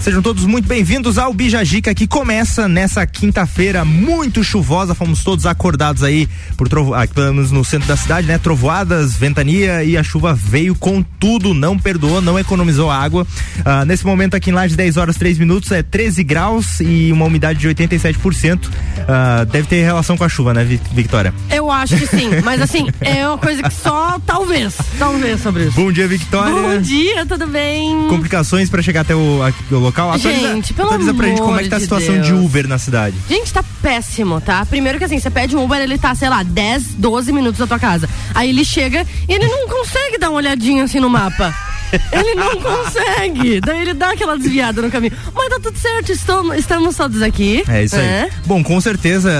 Sejam todos muito bem-vindos ao Bijagica que começa nessa quinta-feira muito chuvosa. Fomos todos acordados aí por trovo... aqui, menos no centro da cidade, né? Trovoadas, ventania e a chuva veio com tudo, não perdoou, não economizou água. Ah, nesse momento aqui em Laje 10 horas 3 minutos é 13 graus e uma umidade de 87%. Ah, deve ter relação com a chuva, né, Victoria? Eu acho que sim, mas assim, é uma coisa que só talvez, talvez sobre isso. Bom dia, Victoria. Bom dia, tudo bem? Complicações para chegar até o, o local? Atualiza, Gente, pelo atualiza pra gente como é que tá a de situação de Deus. Uber na cidade. Gente, tá péssimo, tá? Primeiro que assim, você pede um Uber, ele tá, sei lá, 10, 12 minutos da tua casa. Aí ele chega e ele não consegue dar uma olhadinha assim no mapa. Ele não consegue. Daí ele dá aquela desviada no caminho. Mas tá tudo certo, estamos, estamos todos aqui. É isso aí. né? Bom, com certeza,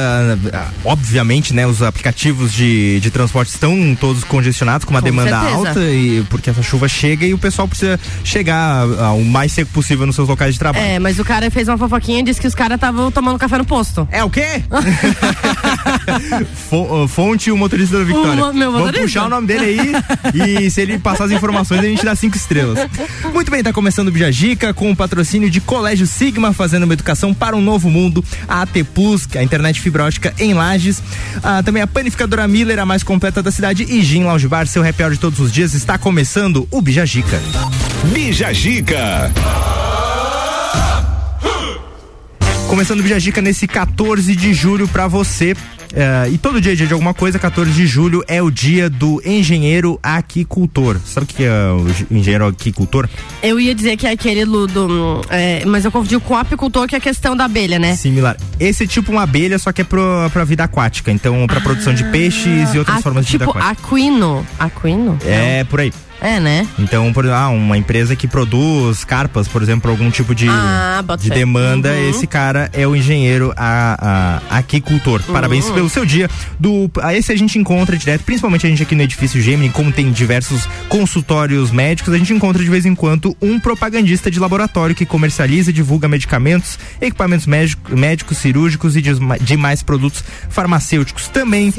ah, obviamente, né, os aplicativos de, de transporte estão todos congestionados com uma Com demanda certeza. alta e porque essa chuva chega e o pessoal precisa chegar ah, o mais seco possível nos seus locais de trabalho. É, mas o cara fez uma fofoquinha e disse que os caras estavam tomando café no posto. É o quê? Ah, Fonte o motorista da Vitória. mo- meu Vamos motorista? puxar o nome dele aí e se ele passar as informações a gente dá cinco estrelas. Muito bem, tá começando o Bijagica com o patrocínio de Colégio Sigma fazendo uma educação para um novo mundo, a AT Plus, é a internet fibra ótica em Lages, ah, também a panificadora Miller, a mais completa da cidade e Gin Lounge Bar, seu happy hour de todos os dias, está começando o Bijagica. Bija Gica. Começando o Bijagica nesse 14 de julho pra você. É, e todo dia é dia de alguma coisa, 14 de julho é o dia do engenheiro aquicultor. Sabe o que é o ge- engenheiro aquicultor? Eu ia dizer que é aquele do. do, é, mas eu confundi com o apicultor, que é a questão da abelha, né? Similar. Esse é tipo uma abelha, só que é pro, pra vida aquática. Então, pra produção de peixes e outras Ah, formas de tipo vida aquática. aquino. Aquino? É, por aí. É, né? Então, por, ah, uma empresa que produz carpas, por exemplo, algum tipo de, Ah, de demanda, Uhum. esse cara é o engenheiro a, a, aquicultor. Uhum. Parabéns pelo seu dia. Do, a esse a gente encontra direto, principalmente a gente aqui no edifício Gemini, como tem diversos consultórios médicos, a gente encontra de vez em quando um propagandista de laboratório que comercializa e divulga medicamentos, equipamentos médico- médicos, cirúrgicos e demais produtos farmacêuticos. Também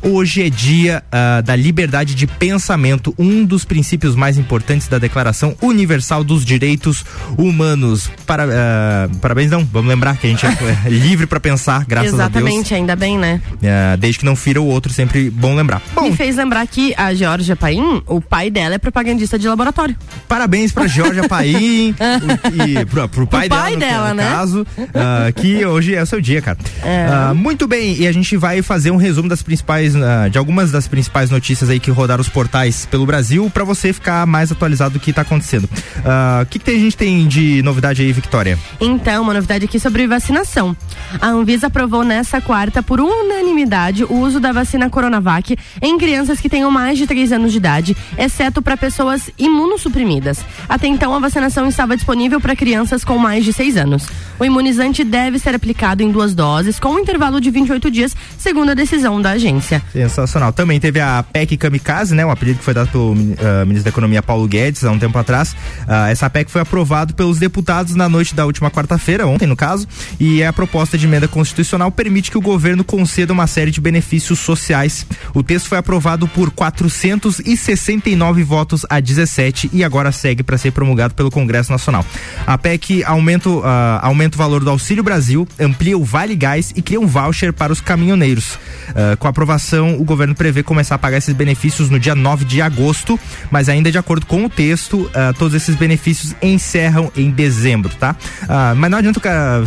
Hoje é dia ah, da liberdade de pensamento, um dos princípios mais importantes da Declaração Universal dos Direitos Humanos. Para, ah, parabéns, não. Vamos lembrar que a gente é livre para pensar, graças a Deus. Exatamente, ainda bem, né? Ah, desde que não fira o outro, sempre bom lembrar. Bom, Me fez lembrar que a Georgia Paim, o pai dela é propagandista de laboratório. parabéns para Georgia Paim o- e pro, pro pai, Pro pai dela, no, dela, no né? caso, ah, que hoje é o seu dia, cara. É. Ah, muito bem, e a gente vai fazer um resumo das principais, ah, de algumas das principais notícias aí que rodaram os portais pelo Brasil, para você ficar mais atualizado do que tá acontecendo. Ah, O que, que tem- a gente tem de novidade aí, Victoria? Então, uma novidade aqui sobre vacinação. A Anvisa aprovou nessa quarta, por unanimidade, o uso da vacina Coronavac em crianças que tenham mais de 3 anos de idade, exceto para pessoas imunossuprimidas. Até então, a vacinação estava disponível para crianças com mais de 6 anos. O imunizante deve ser aplicado em duas doses, com um intervalo de 28 dias, segundo a decisão da agência. Sensacional. Também teve a PEC Kamikaze, né? Um apelido que foi dado pelo ah, ministro da Economia Paulo Guedes há um tempo atrás. Ah, essa PEC foi aprovada pelos deputados na noite da última quarta-feira, ontem no caso, e a proposta de emenda constitucional permite que o governo conceda uma série de benefícios sociais. O texto foi aprovado por 469 votos a 17 e agora segue para ser promulgado pelo Congresso Nacional. A PEC aumenta, ah, aumenta o valor do Auxílio Brasil, amplia o Vale Gás e cria um voucher para os caminhoneiros. Ah, com a aprovação, o governo prevê começar a pagar esses benefícios no dia 9 de agosto, mas ainda de acordo com o texto, ah, todos esses benefícios encerram em dezembro, tá? Ah, mas não adianta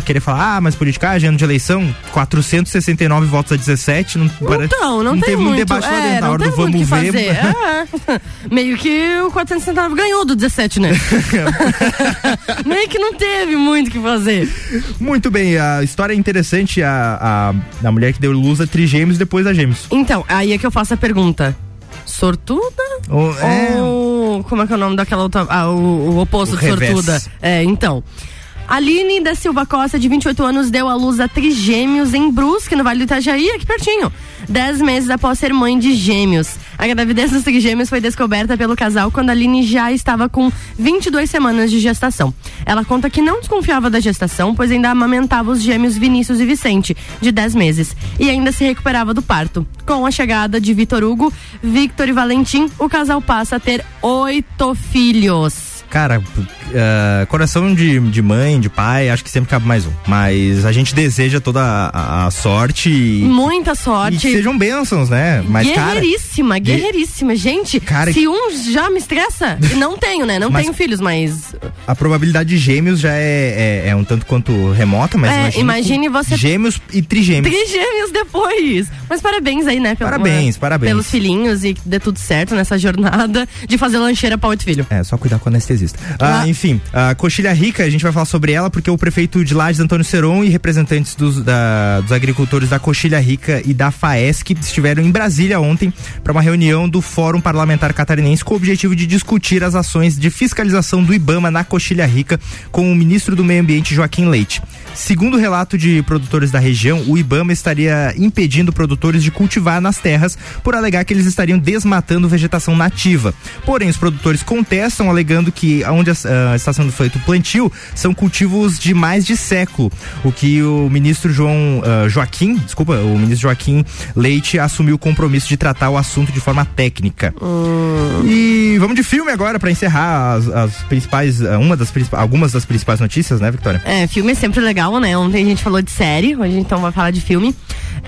querer falar, ah, mas politicagem, ano de eleição, 469 votos a 17, não, Então, não, tem teve muito. um debate lá é, dentro, na não hora do vamos ver. É. Meio que o 469 ganhou do 17, né? Meio que não teve muito o que fazer. Muito bem, a história é interessante, a, a, a mulher que deu luz a trigêmeos depois da gêmeos. Então, aí é que eu faço a pergunta. Sortuda? O- é, Ou como é que é o nome daquela outra. Ah, o, o oposto O de revés. sortuda. É, então. Aline da Silva Costa, de 28 anos, deu à luz a trigêmeos em Brusque, no Vale do Itajaí, aqui pertinho. dez meses após ser mãe de gêmeos. A gravidez dos trigêmeos foi descoberta pelo casal quando a Aline já estava com 22 semanas de gestação. Ela conta que não desconfiava da gestação, pois ainda amamentava os gêmeos Vinícius e Vicente, de 10 meses, e ainda se recuperava do parto. Com a chegada de Vitor Hugo, Victor e Valentim, o casal passa a ter oito filhos. Cara, uh, coração de, de mãe, de pai, acho que sempre cabe mais um. Mas a gente deseja toda a, a sorte. E, Muita sorte. E que sejam bênçãos, né? Mas, guerreiríssima, cara, guerreiríssima. Gente, cara, se um já me estressa, não tenho, né? Não tenho filhos, mas. A probabilidade de gêmeos já é, é, é um tanto quanto remota, mas é, imagine você. Gêmeos e trigêmeos. Trigêmeos depois. Mas parabéns aí, né? Pelo, parabéns, parabéns. Pelos filhinhos e que dê tudo certo nessa jornada de fazer lancheira pra oito filhos. É, só cuidar com anestesia Ah, ah. Enfim, a Coxilha Rica, a gente vai falar sobre ela porque o prefeito de Lages, Antônio Seron, e representantes dos, da, dos agricultores da Coxilha Rica e da FAESC estiveram em Brasília ontem para uma reunião do Fórum Parlamentar Catarinense com o objetivo de discutir as ações de fiscalização do IBAMA na Coxilha Rica com o ministro do Meio Ambiente, Joaquim Leite. Segundo o relato de produtores da região, o IBAMA estaria impedindo produtores de cultivar nas terras por alegar que eles estariam desmatando vegetação nativa. Porém, os produtores contestam, alegando que onde uh, está sendo feito o plantio são cultivos de mais de século, o que o ministro João uh, Joaquim, desculpa, o ministro Joaquim Leite assumiu o compromisso de tratar o assunto de forma técnica. Hum. E vamos de filme agora para encerrar as, as principais, uh, uma das algumas das principais notícias, né, Victoria? É, filme é sempre legal, né? Ontem a gente falou de série, hoje então vai falar de filme.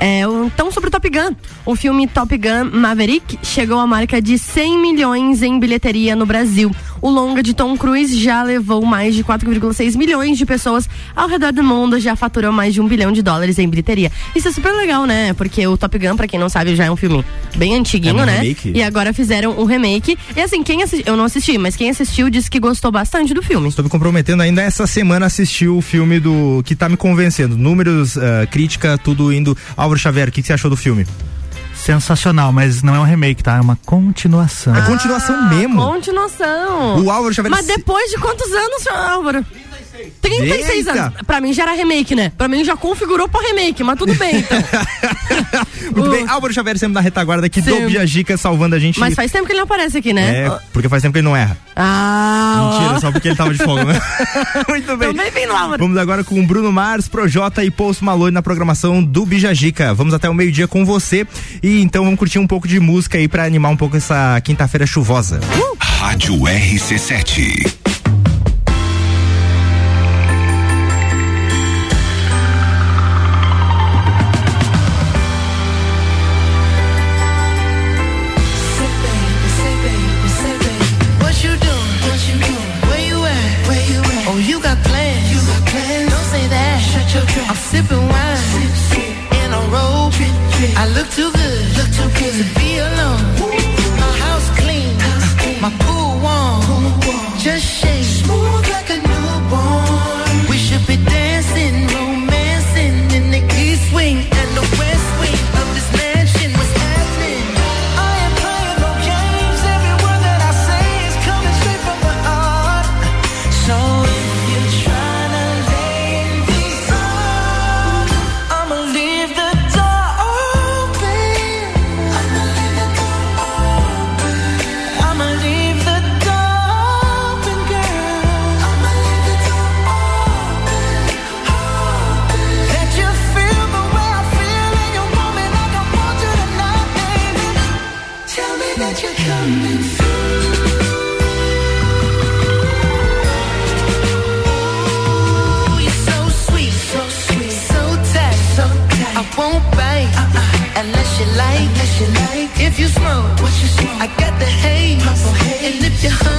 É, então, sobre o Top Gun. O filme Top Gun Maverick chegou à marca de 100 milhões em bilheteria no Brasil. O longa de Tom Cruise já levou mais de 4,6 milhões de pessoas ao redor do mundo, já faturou mais de um bilhão de dólares em bilheteria. Isso é super legal, né? Porque o Top Gun, pra quem não sabe, já é um filme bem antiguinho, é um né? Remake. E agora fizeram um remake. E assim, quem assistiu, eu não assisti, mas quem assistiu disse que gostou bastante do filme. Estou me comprometendo ainda essa semana assistir o filme do que tá me convencendo. Números, uh, crítica, tudo indo. Álvaro Xavier, o que, que você achou do filme? Sensacional, mas não é um remake, tá? É uma continuação. É continuação mesmo. Continuação. O Álvaro Xavier. Mas depois de quantos anos, Álvaro? 36 Eita. anos. Pra mim já era remake, né? Pra mim já configurou pra remake, mas tudo bem, então. Muito uh. bem, Álvaro Xavier sempre na retaguarda aqui Sim. do Biagica salvando a gente. Mas faz tempo que ele não aparece aqui, né? É, porque faz tempo que ele não erra. Ah, Mentira, ó. só porque ele tava de folga, né? Muito bem. Também vem lá, Vamos agora com Bruno Mars, Projota e Post Malone na programação do Bijagica. Vamos até o meio-dia com você e então vamos curtir um pouco de música aí pra animar um pouco essa quinta-feira chuvosa. Uh. Rádio RC7. if you smoke. What you smoke? I got the haze. Purple haze. And if you hunt.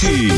RC7.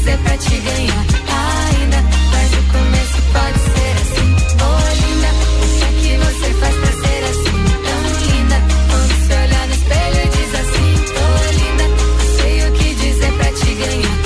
dizer pra te ganhar ainda. Mas o começo pode ser assim. Oi, linda, o que você faz pra ser assim? Tão linda. Quando se olhar no espelho, diz assim: Tô linda. Sei o que dizer pra te ganhar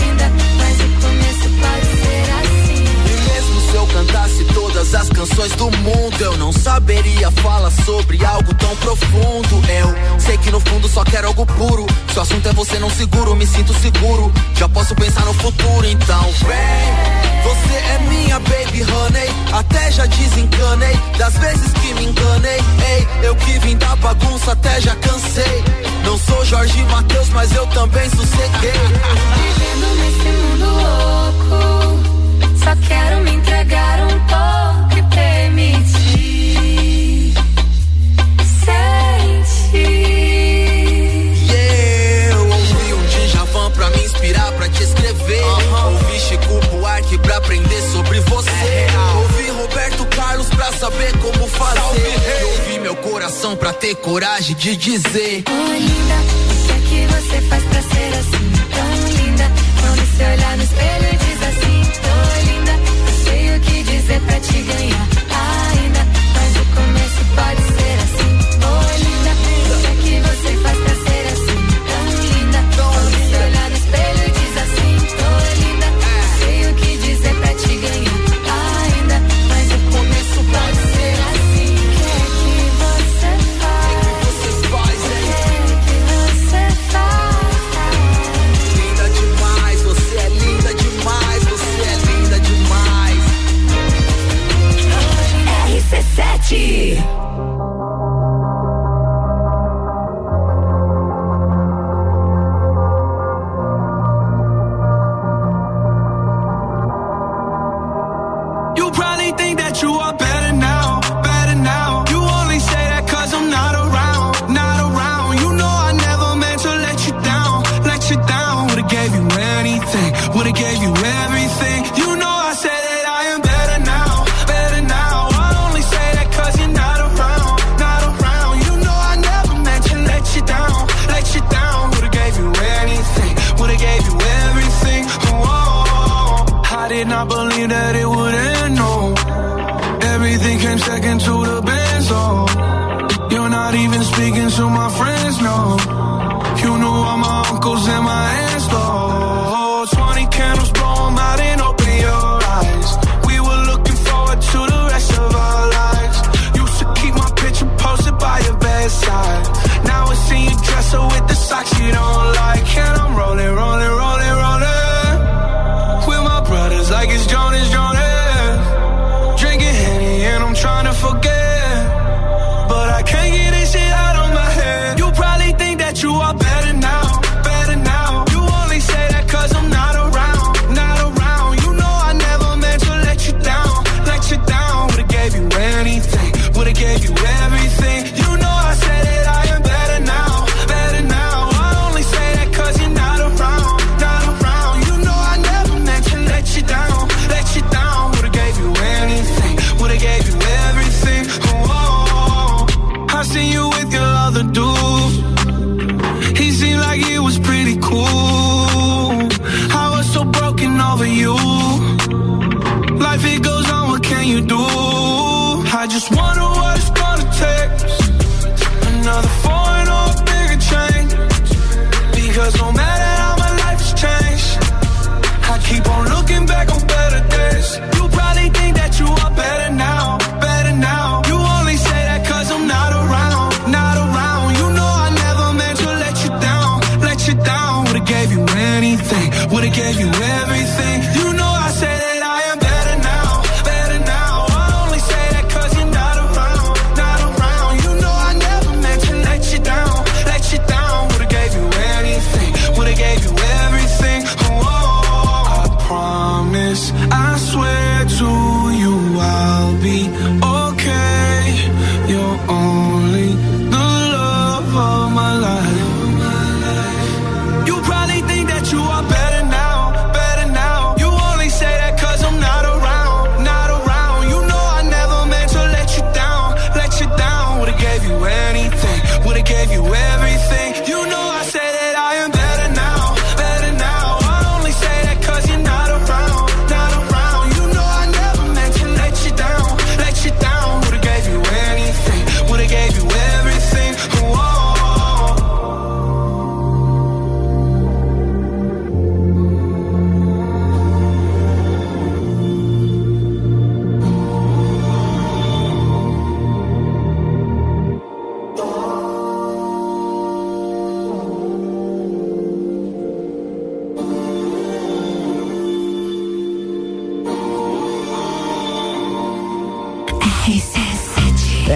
ainda. Mas o começo pode ser assim. E mesmo se eu cantasse todas as canções do mundo, eu não saberia falar sobre algo tão profundo. Eu sei que no fundo só quero algo puro. Se o assunto é você, não seguro, me sinto seguro. Já posso pensar no futuro, então vem. Você é minha baby honey, até já desencanei das vezes que me enganei. Ei, eu que vim da bagunça, até já cansei. Não sou Jorge Matheus, mas eu também sosseguei. Vivendo nesse mundo louco, só quero me entregar um pouco e permitir inspirar, pra te escrever. Ouvi Chico Buarque pra aprender sobre você. ouvi Roberto Carlos pra saber como fazer. E ouvi meu coração pra ter coragem de dizer. Oi, linda, o que você faz pra ser assim? Tão linda. Quando se olhar no espelho, diz assim: Tô linda. Não sei o que dizer pra te ganhar RC7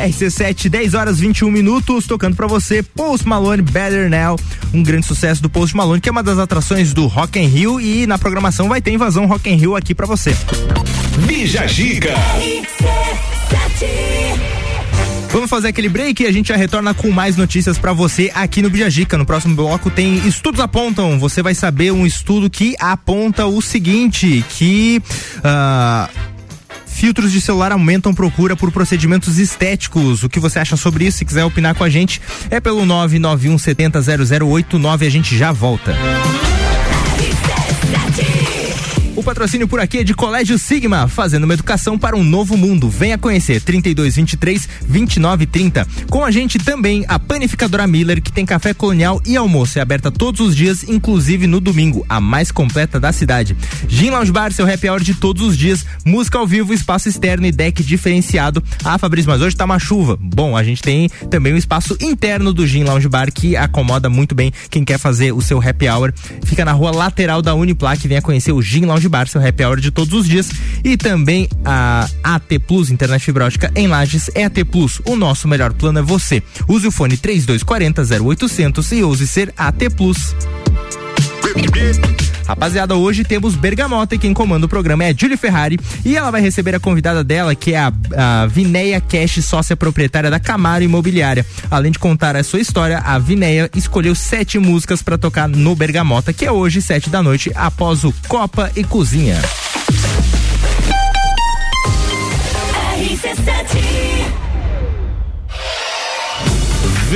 RC7, 10 horas 21 minutos, tocando pra você Post Malone Better Now, um grande sucesso do Post Malone, que é uma das atrações do Rock in Rio e na programação vai ter invasão Rock in Rio aqui pra você. Bija Giga. Vamos fazer aquele break e a gente já retorna com mais notícias pra você aqui no Bijagica. No próximo bloco tem estudos apontam. Você vai saber um estudo que aponta o seguinte, que ah, filtros de celular aumentam procura por procedimentos estéticos. O que você acha sobre isso? Se quiser opinar com a gente, é pelo 991 70 0089. A gente já volta. O patrocínio por aqui é de Colégio Sigma, fazendo uma educação para um novo mundo. Venha conhecer 3223 2930. Com a gente também a panificadora Miller, que tem café colonial e almoço. É aberta todos os dias, inclusive no domingo, a mais completa da cidade. Gin Lounge Bar, seu happy hour de todos os dias. Música ao vivo, espaço externo e deck diferenciado. Ah, Fabrício, mas hoje tá uma chuva. Bom, a gente tem também o espaço interno do Gin Lounge Bar, que acomoda muito bem quem quer fazer o seu happy hour. Fica na rua lateral da Uniplac. Venha conhecer o Gin Lounge Bar, seu happy hour de todos os dias. E também a AT Plus, internet fibra ótica em Lages, é AT Plus. O nosso melhor plano é você. Use o fone 3240 0800 e ouse ser AT Plus. Rapaziada, hoje temos Bergamota e quem comanda o programa é a Julie Ferrari e ela vai receber a convidada dela, que é a, a Vineia Cash, sócia proprietária da Camaro Imobiliária. Além de contar a sua história, a Vineia escolheu sete músicas para tocar no Bergamota, que é hoje, sete da noite, após o Copa e Cozinha.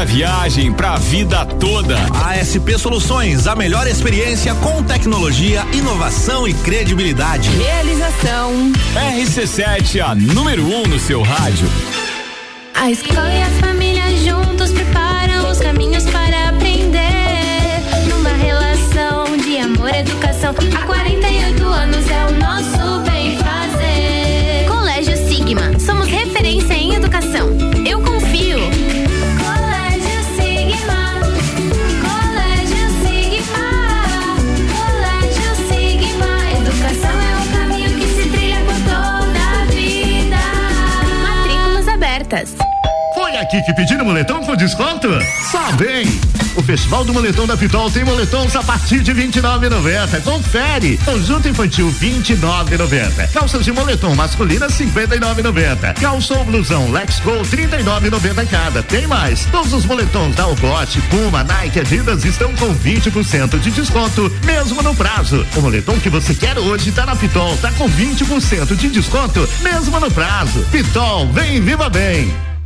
a viagem, pra vida toda. ASP Soluções, a melhor experiência com tecnologia, inovação e credibilidade. Realização. RC7, a número 1 um no seu rádio. A escola e a família juntos preparam os caminhos para aprender. Numa relação de amor e educação. Há 48 anos é o nosso Podcast. Aqui que pediram moletom com desconto? Só bem! O Festival do Moletom da Pitol tem moletons a partir de R$ 29,90. Confere! Conjunto infantil R$ 29,90. Calças de moletom masculina R$ 59,90. Calça ou blusão Lex Go R$ 39,90 cada. Tem mais! Todos os moletons da Algote, Puma, Nike, Adidas estão com 20% de desconto, mesmo no prazo. O moletom que você quer hoje tá na Pitol, tá com 20% de desconto, mesmo no prazo. Pitol, vem viva bem!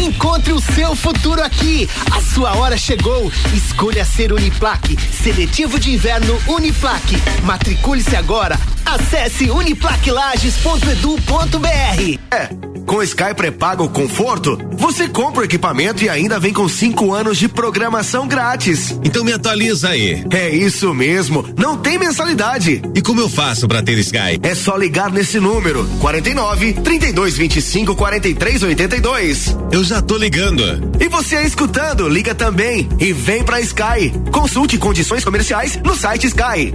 Encontre o seu futuro aqui. A sua hora chegou. Escolha ser Uniplaque. Seletivo de inverno Uniplaque. Matricule-se agora. Acesse uniplaquilages.edu.br. É, com Sky pré-pago conforto, você compra o equipamento e ainda vem com cinco anos de programação grátis. Então me atualiza aí. É isso mesmo, não tem mensalidade. E como eu faço para ter Sky? É só ligar nesse número: 49 32 25 43 82. Eu já tô ligando. E você escutando, liga também e vem pra Sky. Consulte condições comerciais no site Sky.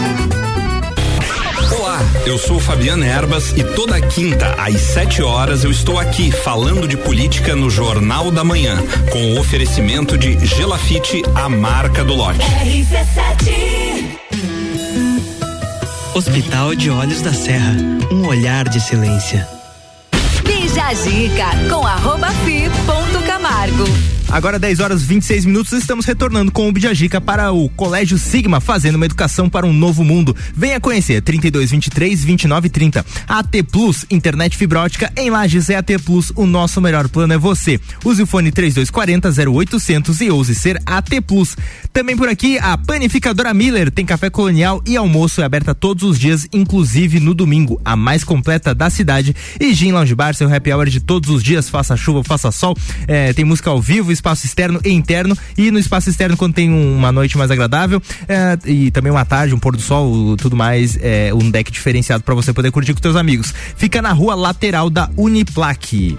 Eu sou Fabiana Erbas e toda quinta às 7 horas eu estou aqui falando de política no Jornal da Manhã, com o oferecimento de Gelafite, a marca do lote. Hospital de Olhos da Serra, um olhar de silêncio. Bija a dica com arroba fi ponto Camargo. Agora 10 horas 26 minutos, estamos retornando com o Bijagica para o Colégio Sigma, fazendo uma educação para um novo mundo. Venha conhecer 32 23 29 30. AT Plus, internet fibra ótica em Lages é AT Plus, o nosso melhor plano é você. Use o fone 3240 0800 e ouse ser AT Plus. Também por aqui a panificadora Miller tem café colonial e almoço é aberta todos os dias, inclusive no domingo, a mais completa da cidade. E Gin Lounge Bar, seu happy hour de todos os dias, faça chuva, faça sol, é, tem música ao vivo, espaço externo e interno e no espaço externo quando tem um, uma noite mais agradável é, e também uma tarde, um pôr do sol, tudo mais, é, um deck diferenciado para você poder curtir com seus amigos. Fica na rua lateral da Uniplaque.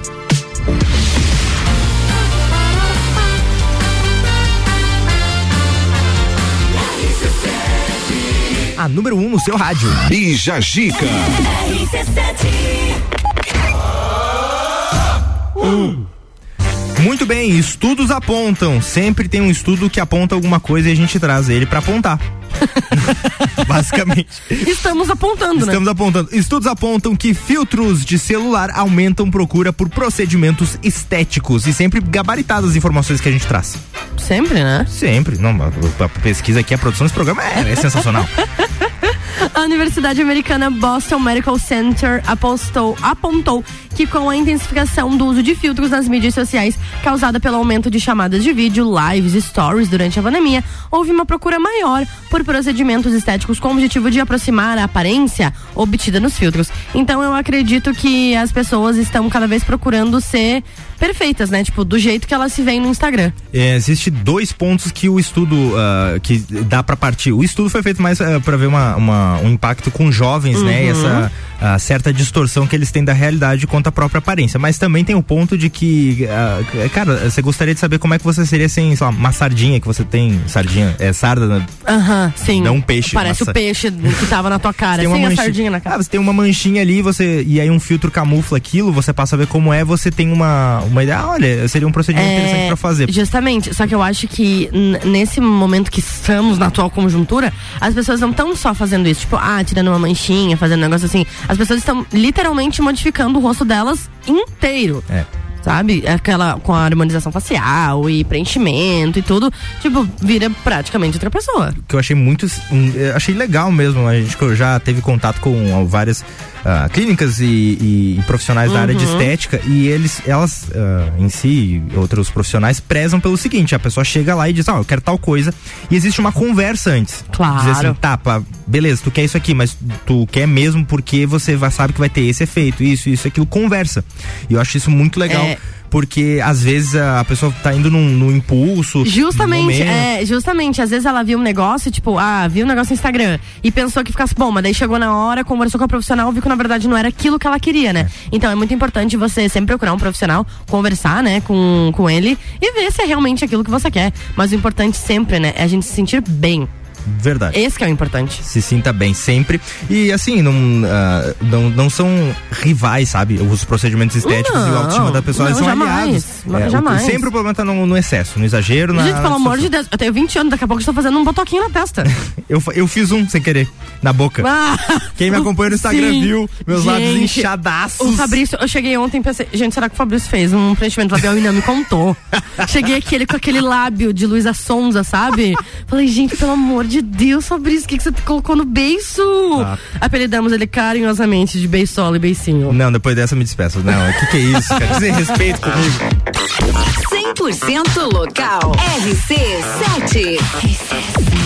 A número 1 um no seu rádio. Bija Gica. Muito bem, estudos apontam. Sempre tem um estudo que aponta alguma coisa e a gente traz ele para apontar. Basicamente. Estamos apontando, Estamos né? apontando. Estudos apontam que filtros de celular aumentam procura por procedimentos estéticos e sempre gabaritadas as informações que a gente traz. Sempre, né? Sempre. Não, a, a pesquisa aqui, a produção desse programa é, é sensacional. A Universidade Americana Boston Medical Center apostou, apontou que com a intensificação do uso de filtros nas mídias sociais causada pelo aumento de chamadas de vídeo, lives e stories durante a pandemia, houve uma procura maior por procedimentos estéticos com o objetivo de aproximar a aparência obtida nos filtros. Então eu acredito que as pessoas estão cada vez procurando ser perfeitas, né? Tipo, do jeito que elas se veem no Instagram. É, existe dois pontos que o estudo uh, que dá para partir. O estudo foi feito mais uh, para ver uma, uma, um impacto com jovens, Uhum. né? E essa uh, certa distorção que eles têm da realidade quanto à própria aparência. Mas também tem o ponto de que, uh, cara, você gostaria de saber como é que você seria sem, sei lá, uma sardinha que você tem, sardinha, é sarda, né? Aham, sim. Não um peixe. Parece o peixe que tava na tua cara, Tem sem uma a manchinha- sardinha na cara. Ah, você tem uma manchinha ali, você e aí um filtro camufla aquilo, você passa a ver como é, você tem uma, uma ideia, ah, olha, seria um procedimento interessante pra fazer. É, Justamente, só que eu acho que nesse momento que estamos na atual conjuntura, as pessoas não estão só fazendo isso, tipo, ah, tirando uma manchinha, fazendo um negócio assim. As pessoas estão literalmente modificando o rosto delas inteiro. É. Sabe? Aquela com a harmonização facial e preenchimento e tudo, tipo, vira praticamente outra pessoa. que eu achei muito. hum, achei legal mesmo. A gente que já teve contato com várias ah, clínicas e, e- profissionais da área de Uhum. estética e eles, elas ah, em si, outros profissionais prezam pelo seguinte: a pessoa chega lá e diz, ó, eu quero tal coisa e existe uma conversa antes. Claro. Dizer assim, tá, pá, beleza, tu quer isso aqui, mas tu quer mesmo porque você vai, sabe que vai ter esse efeito, isso, isso, aquilo, conversa. E eu acho isso muito legal. É. Porque às vezes a pessoa tá indo num, num impulso. Justamente, momento. é, justamente, às vezes ela viu um negócio, tipo, ah, viu um negócio no Instagram e pensou que ficasse bom, mas daí chegou na hora, conversou com a profissional, viu que na verdade não era aquilo que ela queria, né? Então é muito importante você sempre procurar um profissional, conversar, né, com, com ele e ver se é realmente aquilo que você quer. Mas o importante sempre, né, é a gente se sentir bem. Verdade. Esse que é o importante. se sinta bem sempre. E assim, não, ah, não, não são rivais, sabe? Os procedimentos estéticos e o Não, autoestima da pessoa não, são jamais, aliados. o- jamais. sempre o problema tá no, no excesso, no exagero. Na, gente, pelo amor de Deus, eu tenho 20 anos, daqui a pouco eu estou fazendo um botoquinho na testa. Eu, eu fiz um sem querer, na boca. Ah, Quem me acompanha no Instagram sim. viu meus lábios Gente, inchadaços. O Fabrício, eu cheguei ontem e pensei, gente, será que o Fabrício fez um preenchimento labial e não me contou? cheguei aqui ele com aquele lábio de Luísa Sonza, sabe? Falei, gente, pelo amor de de Deus, Fabrício, o que, que você colocou no beiço? Ah. Apelidamos ele carinhosamente de beiçola e beicinho. Não, depois dessa eu me despeço. Não, o que, que é isso, cara? Você respeito comigo. 100% local. RC7. RC7.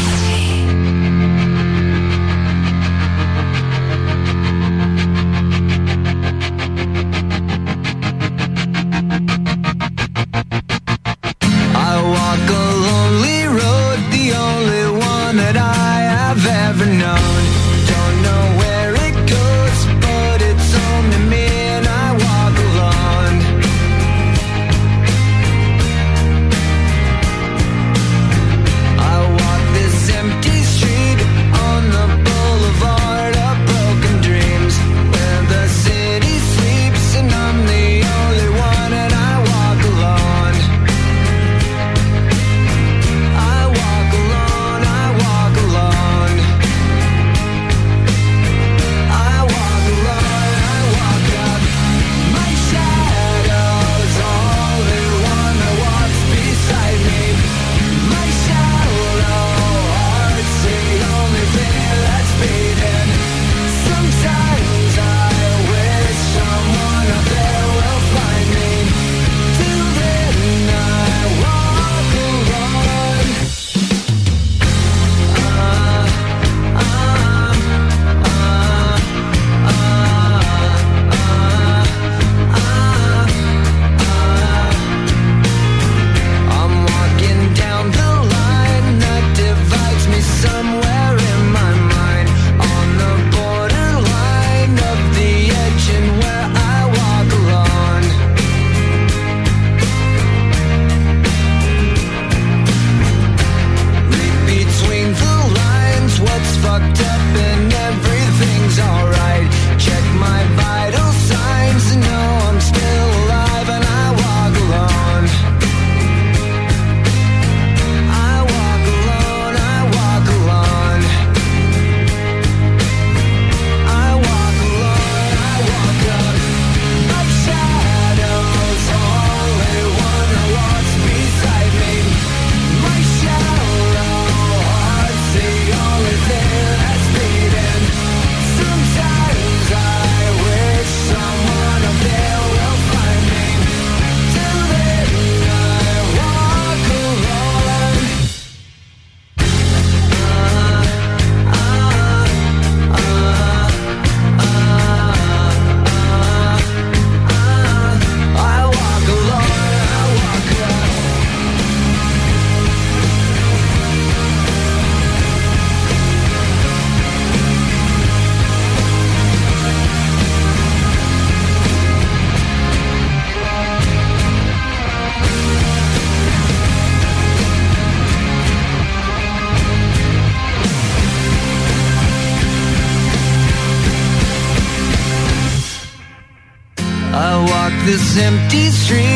empty streets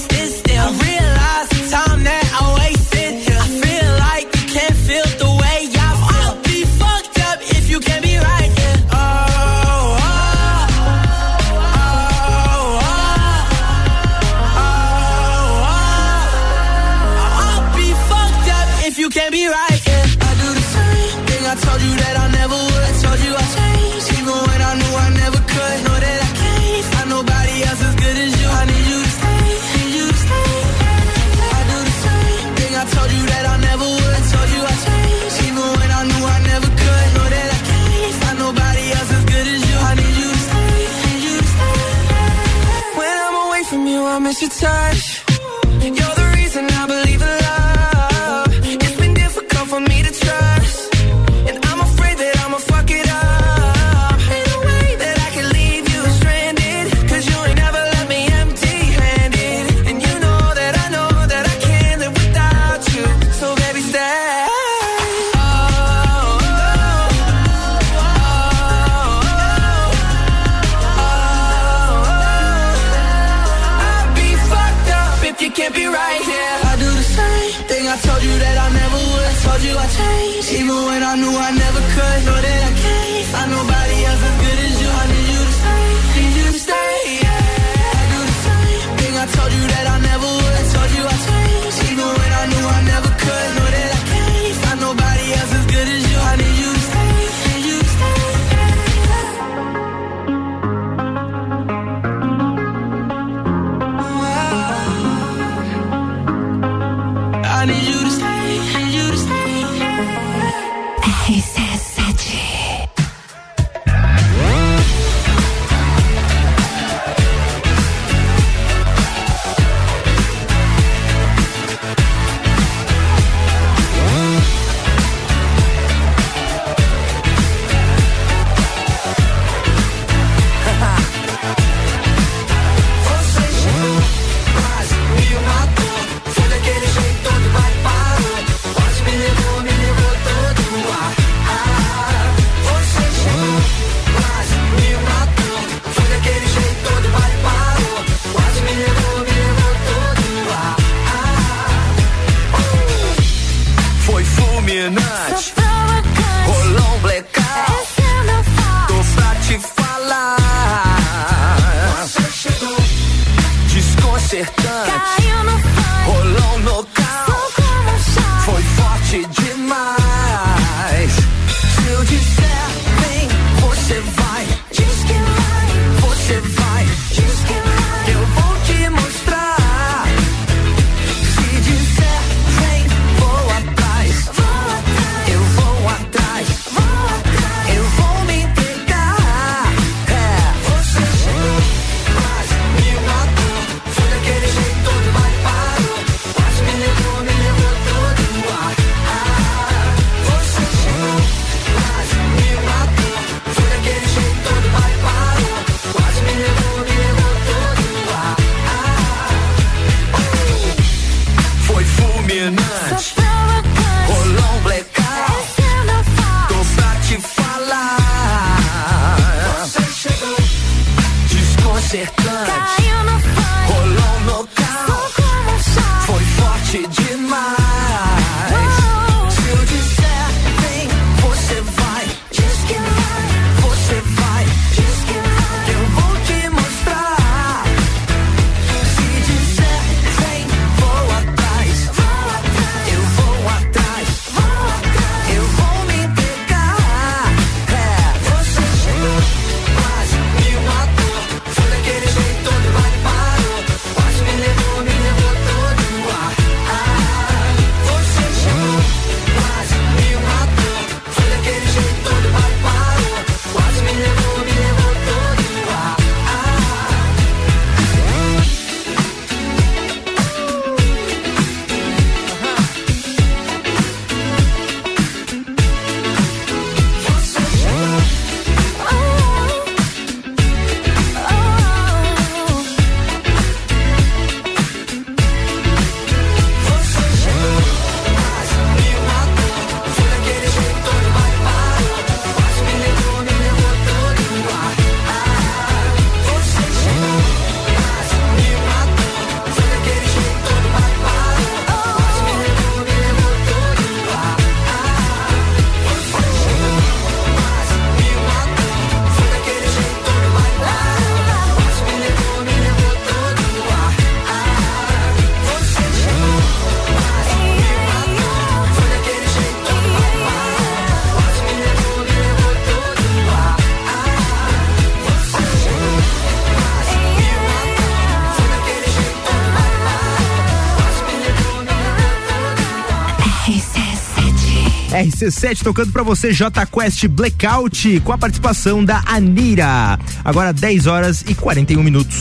RC7 tocando pra você J Quest Blackout com a participação da Anira. Agora 10 horas e 41 minutos.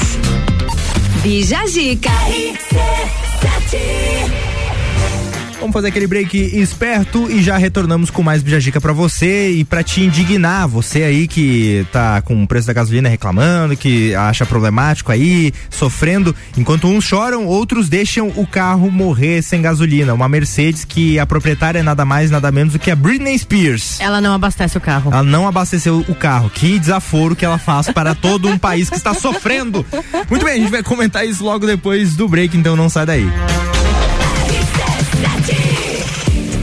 Bija Zica. Vamos fazer aquele break esperto e já retornamos com mais Bijagica pra você e pra te indignar, você aí que tá com o preço da gasolina reclamando, que acha problemático aí, sofrendo, enquanto uns choram, outros deixam o carro morrer sem gasolina. Uma Mercedes que a proprietária é nada mais, nada menos do que a Britney Spears. Ela não abastece o carro. Ela não abasteceu o carro. Que desaforo que ela faz para todo um país que está sofrendo. Muito bem, a gente vai comentar isso logo depois do break, então não sai daí.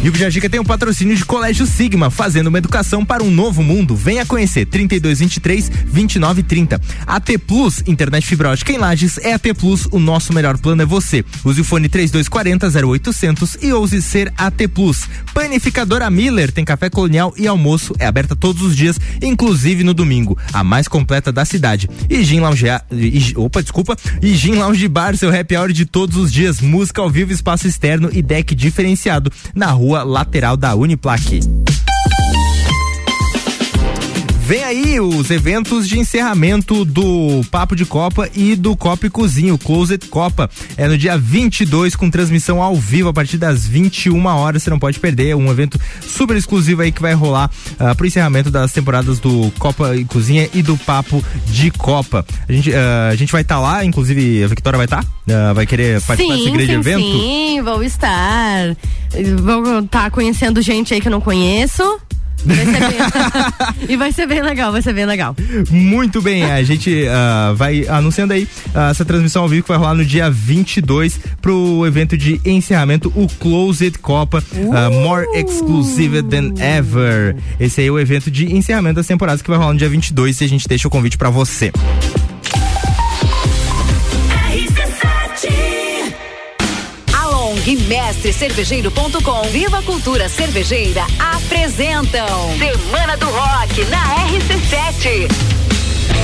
E o Bijagica tem o um patrocínio de Colégio Sigma, fazendo uma educação para um novo mundo. Venha conhecer 3223 2930. AT Plus, internet fibra ótica em Lages, é AT Plus, o nosso melhor plano é você. Use o fone 3240 0800 e ouse ser AT Plus. Panificadora Miller tem café colonial e almoço, é aberta todos os dias, inclusive no domingo, a mais completa da cidade. E Gin Lounge, e, opa, desculpa, e Gin Lounge Bar, seu happy hour de todos os dias, música ao vivo, espaço externo e deck diferenciado na rua lateral da Uniplaque. Vem aí os eventos de encerramento do Papo de Copa e do Copa e Cozinha, o Closet Copa. É no dia 22 com transmissão ao vivo a partir das 21 horas. Você não pode perder. É um evento super exclusivo aí que vai rolar uh, pro encerramento das temporadas do Copa e Cozinha e do Papo de Copa. A gente, uh, a gente vai estar tá lá, inclusive a Victoria vai estar? Tá? Uh, vai querer participar sim, desse grande sim, evento? Sim, vou estar. Vou estar tá conhecendo gente aí que eu não conheço. Vai bem... e vai ser bem legal, vai ser bem legal. Muito bem, a gente uh, vai anunciando aí uh, essa transmissão ao vivo que vai rolar no dia 22 pro evento de encerramento, o Closed Copa, uh, More Exclusive Than Ever. Esse aí é o evento de encerramento das temporadas que vai rolar no dia 22 e a gente deixa o convite para você. E mestrecervejeiro.com Viva Cultura Cervejeira apresentam Semana do Rock na RC7.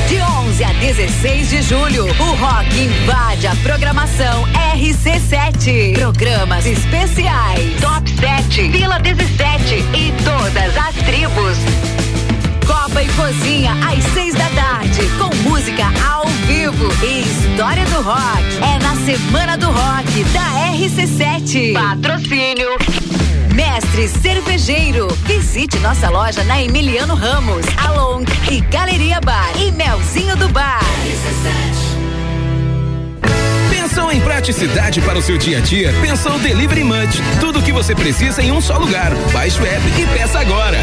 De 11 a 16 de julho, o rock invade a programação RC7. Programas especiais, Top 7, Vila 17 e todas as tribos. Copa e Cozinha às seis da com música ao vivo e história do rock. É na Semana do Rock da RC7. Patrocínio. Mestre Cervejeiro. Visite nossa loja na Emiliano Ramos, Along e Galeria Bar e Melzinho do Bar. Pensou em praticidade para o seu dia a dia? Pensou Delivery Munch. Tudo o que você precisa em um só lugar. Baixe o app e peça agora.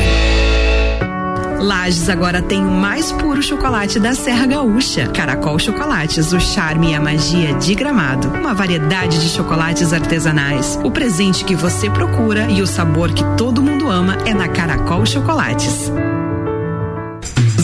Lages agora tem o mais puro chocolate da Serra Gaúcha. Caracol Chocolates, o charme e a magia de Gramado. Uma variedade de chocolates artesanais. O presente que você procura e o sabor que todo mundo ama é na Caracol Chocolates.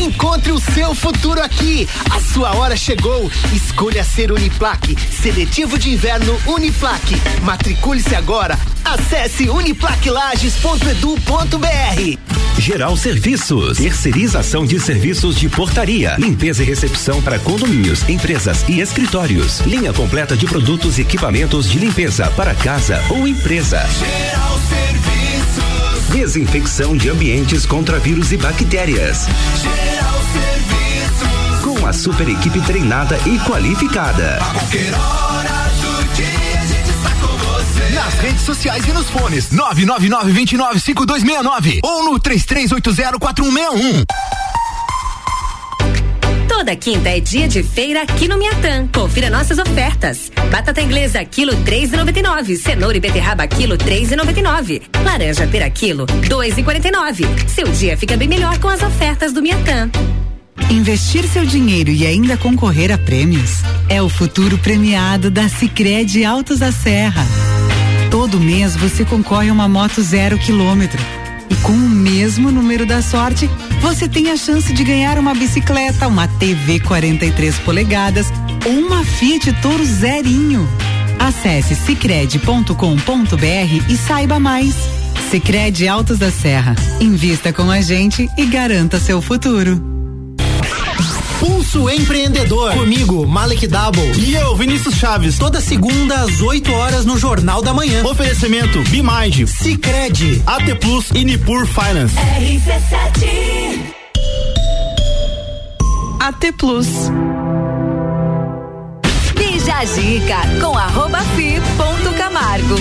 Encontre o seu futuro aqui. A sua hora chegou. Escolha ser Uniplaque. Seletivo de inverno Uniplaque. Matricule-se agora. Acesse uniplaquilages.edu.br. Geral Serviços, terceirização de serviços de portaria, limpeza e recepção para condomínios, empresas e escritórios. Linha completa de produtos e equipamentos de limpeza para casa ou empresa. Geral Serviços. Desinfecção de ambientes contra vírus e bactérias. Com a super equipe treinada e qualificada. A qualquer hora do dia a gente está com você. Nas redes sociais e nos fones 999-295269 ou no 33804161. Toda quinta é dia de feira aqui no Miatã. Confira nossas ofertas. Batata inglesa quilo 3,99. Cenoura e beterraba quilo 3,99. Laranja pera quilo 2,49. Seu dia fica bem melhor com as ofertas do Miatã. Investir seu dinheiro e ainda concorrer a prêmios é o futuro premiado da Sicredi Altos da Serra. Todo mês você concorre a uma moto zero quilômetro. E com o mesmo número da sorte, você tem a chance de ganhar uma bicicleta, uma TV 43 polegadas ou uma Fiat Toro zerinho. Acesse cicred.com.br e saiba mais. Sicredi Altos da Serra. Invista com a gente e garanta seu futuro. Pulso Empreendedor. Comigo, Malek Double. E eu, Vinícius Chaves. Toda segunda às 8 horas no Jornal da Manhã. Oferecimento Bimind, Cicred, AT Plus e Nipur Finance. RC7 AT Plus. Bija a dica com arroba fi ponto Camargo.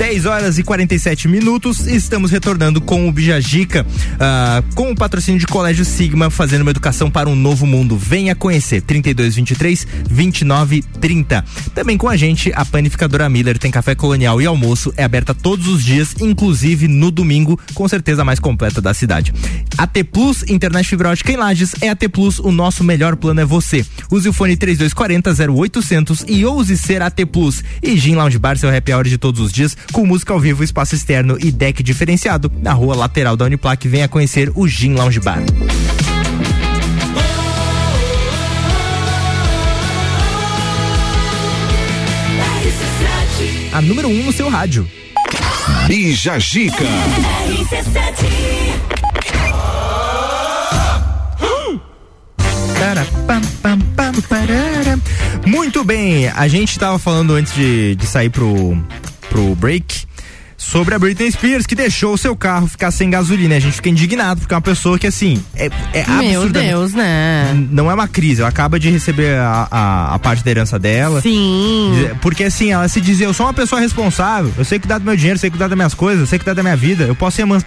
10 horas e 47 minutos, estamos retornando com o Bijagica, ah, com o patrocínio de Colégio Sigma, fazendo uma educação para um novo mundo. Venha conhecer, 3223 2930. Também com a gente, a panificadora Miller tem café colonial e almoço, é aberta todos os dias, inclusive no domingo, com certeza a mais completa da cidade. AT Plus, internet fibra ótica em Lages, é AT Plus, o nosso melhor plano é você. Use o fone 3240 0800 e ouse ser AT Plus. E Gin Lounge Bar, seu happy hour de todos os dias, com música ao vivo, espaço externo e deck diferenciado. Na rua lateral da Uniplac, venha conhecer o Gin Lounge Bar. A número 1 um no seu rádio. Bija Gica. Muito bem, a gente tava falando antes de, de sair pro, pro break sobre a Britney Spears que deixou o seu carro ficar sem gasolina. A gente fica indignado porque é uma pessoa que assim é, é Meu absurdamente- Deus, né? Não é uma crise, ela acaba de receber a, a, a parte da herança dela. Sim. Porque assim, ela se dizia, eu sou uma pessoa responsável, eu sei cuidar do meu dinheiro, sei cuidar das minhas coisas, eu sei cuidar da minha vida, eu posso ser eman-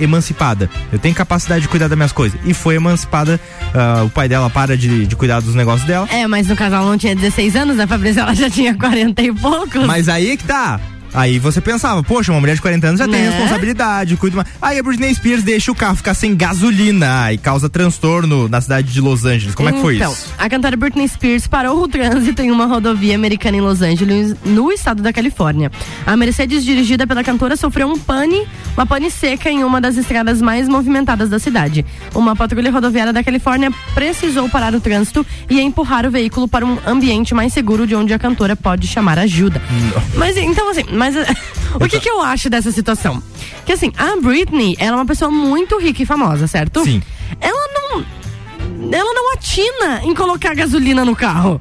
emancipada. Eu tenho capacidade de cuidar das minhas coisas. E foi emancipada, ah, o pai dela para de, de cuidar dos negócios dela. É, mas no casal não tinha 16 anos, a Fabrícia ela já tinha 40 e poucos. Mas aí que tá. Aí você pensava, poxa, uma mulher de 40 anos já tem Né? responsabilidade, cuida mais. Aí a Britney Spears deixa o carro ficar sem gasolina e causa transtorno na cidade de Los Angeles. Como é que foi então, isso? a cantora Britney Spears parou o trânsito em uma rodovia americana em Los Angeles, no estado da Califórnia. A Mercedes dirigida pela cantora sofreu um pane, uma pane seca em uma das estradas mais movimentadas da cidade. Uma patrulha rodoviária da Califórnia precisou parar o trânsito e empurrar o veículo para um ambiente mais seguro de onde a cantora pode chamar ajuda. Mas então assim, mas o que que eu acho dessa situação? Que assim, a Britney, ela é uma pessoa muito rica e famosa, certo? Sim. Ela não ela não atina em colocar gasolina no carro.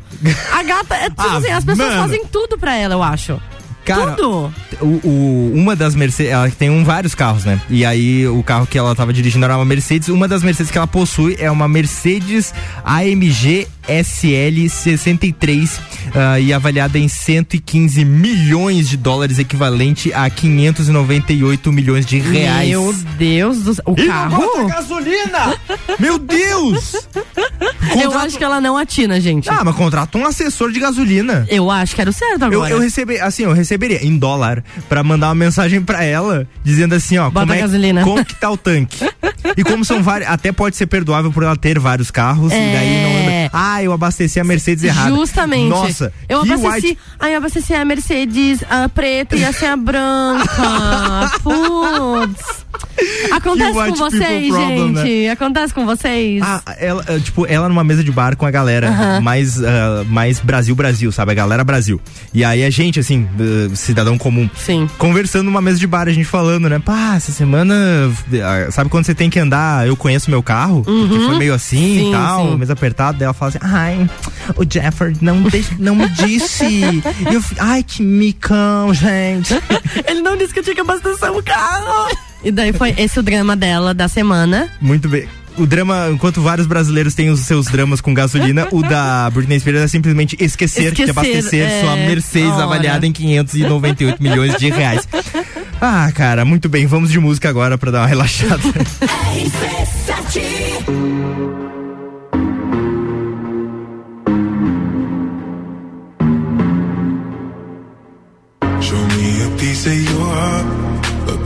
A gata, é, tipo Ah, assim, as pessoas mano. fazem tudo pra ela, eu acho. Cara, tudo. O, o- uma das Mercedes, ela tem um, vários carros, né? E aí o carro que ela tava dirigindo era uma Mercedes. Uma das Mercedes que ela possui é uma Mercedes AMG SL 63 ah, e avaliada em 115 milhões de dólares, equivalente a 598 milhões de reais. Meu Deus do céu. O E carro? gasolina! Meu Deus! Eu acho que ela não atina, gente. Ah, mas contrata um assessor de gasolina. Eu acho que era o certo Eu, agora. eu recebi, assim, eu receberia em dólar pra mandar uma mensagem pra ela dizendo assim, ó, Bota como, é, gasolina. como que tá o tanque? e como são vários, até pode ser perdoável por ela ter vários carros e daí não anda. Ah, eu abasteci a Mercedes errada. Justamente. Nossa, Eu abasteci. white- Aí eu abasteci a Mercedes a preta e assim a branca. Putz. Acontece com vocês, problem, gente. Acontece com vocês. Ah, ela, eh, tipo, ela numa mesa de bar com a galera, Aham. mais, ah, mais Brasil, Brasil, sabe? A galera Brasil. E aí a gente, assim, eh, cidadão comum, Sim. conversando numa mesa de bar, a gente falando, né? Pá, essa semana, ah, sabe quando você tem que andar, eu conheço meu carro? Porque foi meio assim Sim, e tal, sim. mesa apertada, daí ela fala assim, ai, o Jefford não, não me disse. e eu, ai, que micão, gente. Ele não disse que eu tinha que abastecer o carro. E daí foi esse o drama dela da semana. Muito bem o drama, enquanto vários brasileiros têm os seus dramas com gasolina, o da Britney Spears é simplesmente esquecer, esquecer de abastecer é, sua Mercedes avaliada em 598 milhões de reais. Ah, cara, muito bem, vamos de música agora para dar uma relaxada. Show me a piece of your heart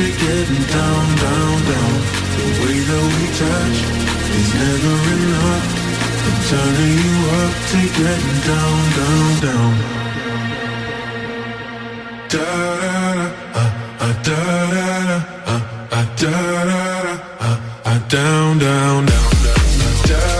To getting down, down, down. The way that we touch is never enough. I'm turning you up to getting down, down, down. Da da da, uh, uh, da da da, uh, uh, da da da, uh, uh, down, down, down. Down,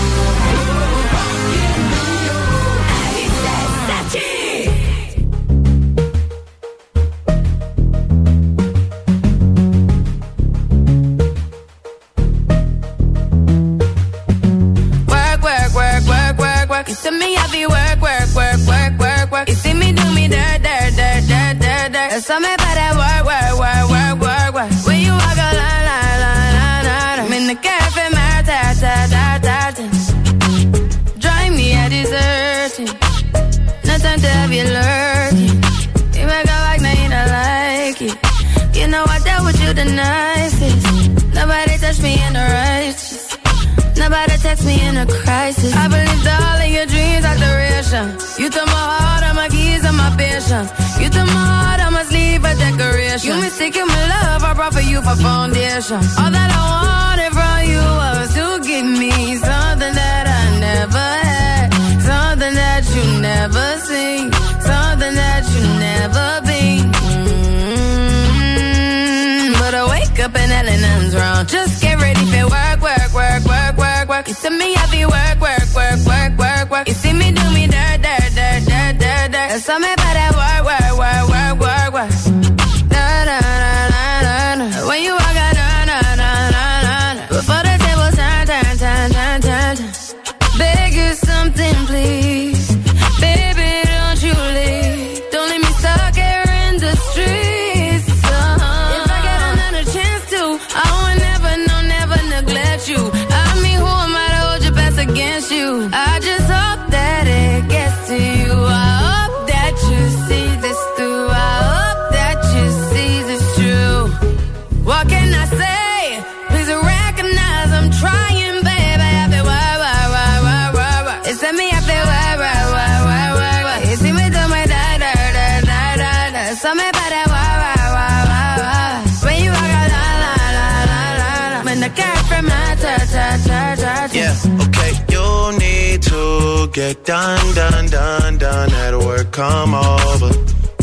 You for foundation. All that I wanted from you was to give me something that I never had, something that you never seen, something that you never been. Mm, But I wake up and hell nothing's wrong. Just get ready for work, work, work, work, work, work. You see me heavy work, work, work, work, work, work. You see me do me dirt, dirt, dirt, dirt, dirt, dirt. Something When you walk out, la, la, la, la. When the cat from my ta, ta. Yeah, okay. You need to get done, done, done, done. At work, come over.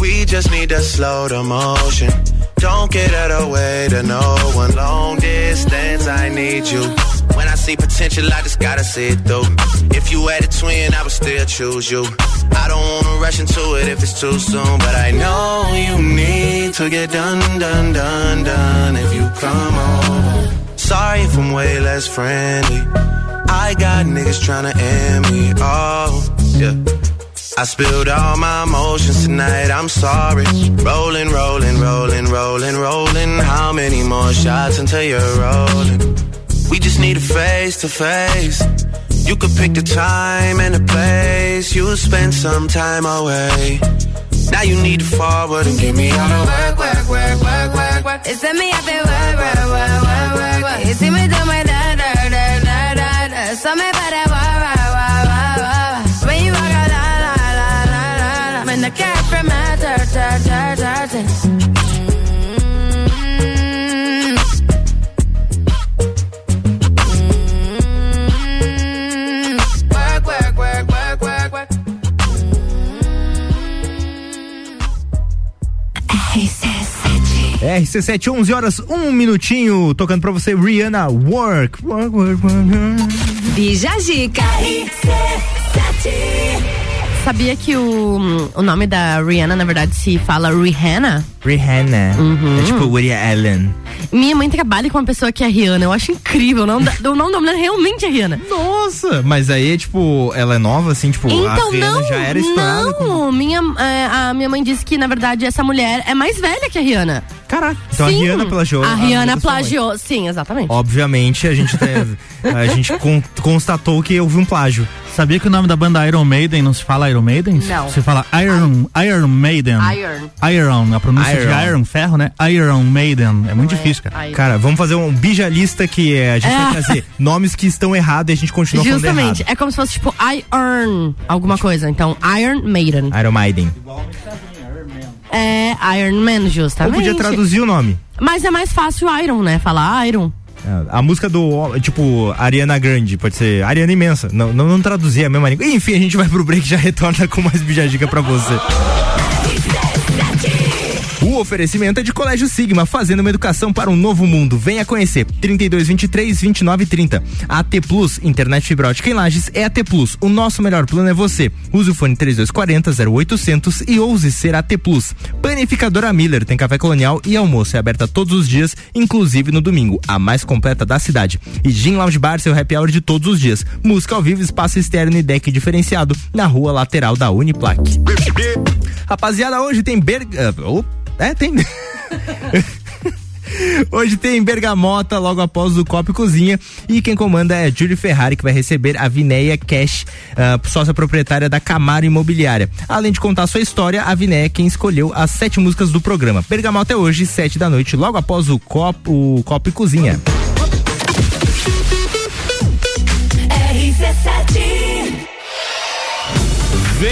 We just need to slow the motion. Don't get out of way to no one. Long distance, I need you. See potential, I just gotta see it through. If you had a twin, I would still choose you. I don't wanna rush into it if it's too soon, but I know you need to get done, done, done, done. If you come over, sorry if I'm way less friendly. I got niggas tryna end me. Oh, yeah. I spilled all my emotions tonight, I'm sorry. Rolling, rolling, rolling, rolling, rolling. How many more shots until you're rolling? We just need a face to face. You could pick the time and the place. You'll spend some time away. Now you need to forward and give me all the work, work, work, work, work, work. It's me up and work, work, work, work, work, work. You see me do my da da da da da da. So me para wa wa wa wa wa. When you walk out la la la la la la. When the cat from my tur RC7, 11 horas, um minutinho, tocando pra você Rihanna Work. Work, work, work. Bija Zica. Sabia que o, o nome da Rihanna, na verdade, se fala Rihanna? Rihanna. Uhum. É tipo Woody Allen. Minha mãe trabalha com uma pessoa que é Rihanna. Eu acho incrível. O nome da, o nome da mulher realmente é Rihanna. Nossa, mas aí, tipo, ela é nova, assim, tipo, a Então, Rihanna não, já era estourada. não. Minha, é, a minha mãe disse que, na verdade, essa mulher é mais velha que a Rihanna. Caraca. Então a Sim. Rihanna plagiou. A a Rihanna plagiou, sim, exatamente. Obviamente, a gente, tem- a gente con- constatou que houve um plágio. Sabia que o nome da banda Iron Maiden não se fala Iron Maiden? Não. Se fala Iron, Iron Maiden. Iron. Iron, a pronúncia Iron. de Iron, ferro, né? Iron Maiden. É muito difícil, cara. Cara, vamos fazer um bijalista que é, a gente É. vai trazer nomes que estão errados e a gente continua Justamente. falando É como se fosse tipo I earn alguma coisa. Então, Iron Maiden. errado. Iron Maiden. É Iron Man, Ou justamente. podia traduzir o nome. Mas é mais fácil Iron, né? Falar Iron. É, A música do, tipo, Ariana Grande, pode ser Ariana Imensa. Não, não, não traduzir a mesma língua. Enfim, a gente vai pro break e já retorna com mais bijagica pra você. Oferecimento é de Colégio Sigma, fazendo uma educação para um novo mundo. Venha conhecer. 3223 2930. AT Plus, internet fibra ótica em Lages é AT Plus. O nosso melhor plano é você. Use o fone 3240 0800 e ouse ser AT Plus. Panificadora Miller tem café colonial e almoço é aberta todos os dias, inclusive no domingo, a mais completa da cidade. E Gin Lounge Bar, seu happy hour de todos os dias. Música ao vivo, espaço externo e deck diferenciado na rua lateral da Uniplac. Rapaziada, hoje tem berga... oh, é, tem. Hoje tem Bergamota, logo após o Copo e Cozinha. E quem comanda é Júlio Ferrari, que vai receber a Vinéia Cash, ah, sócia proprietária da Camaro Imobiliária. Além de contar sua história, a Vinéia é quem escolheu as sete músicas do programa. Bergamota é hoje, sete da noite, logo após o Copo, o Copo e Cozinha.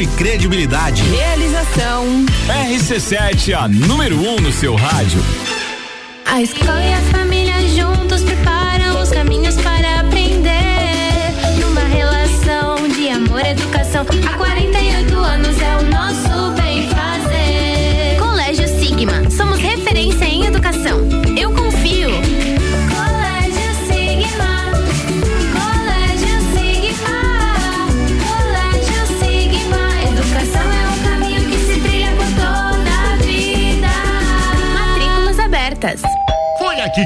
e credibilidade. Realização. RC7, a número 1 um no seu rádio. A escola e a família juntos preparam os caminhos para aprender. Numa relação de amor e educação. Há 48 anos é o nosso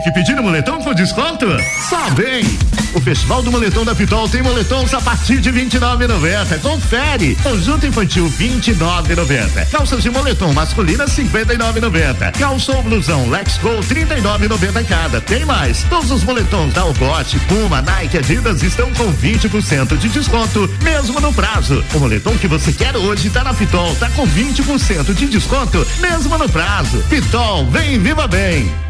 Que pediram moletom com desconto? Só bem! O Festival do Moletom da Pitol tem moletons a partir de R$ 29,90. Confere! Conjunto infantil R$ 29,90. Calças de moletom masculina R$ 59,90. Calça ou blusão Lex Go R$ 39,90 cada. Tem mais! Todos os moletons da Algote, Puma, Nike, Adidas estão com 20% de desconto, mesmo no prazo. O moletom que você quer hoje tá na Pitol, tá com 20% de desconto, mesmo no prazo. Pitol, vem viva bem!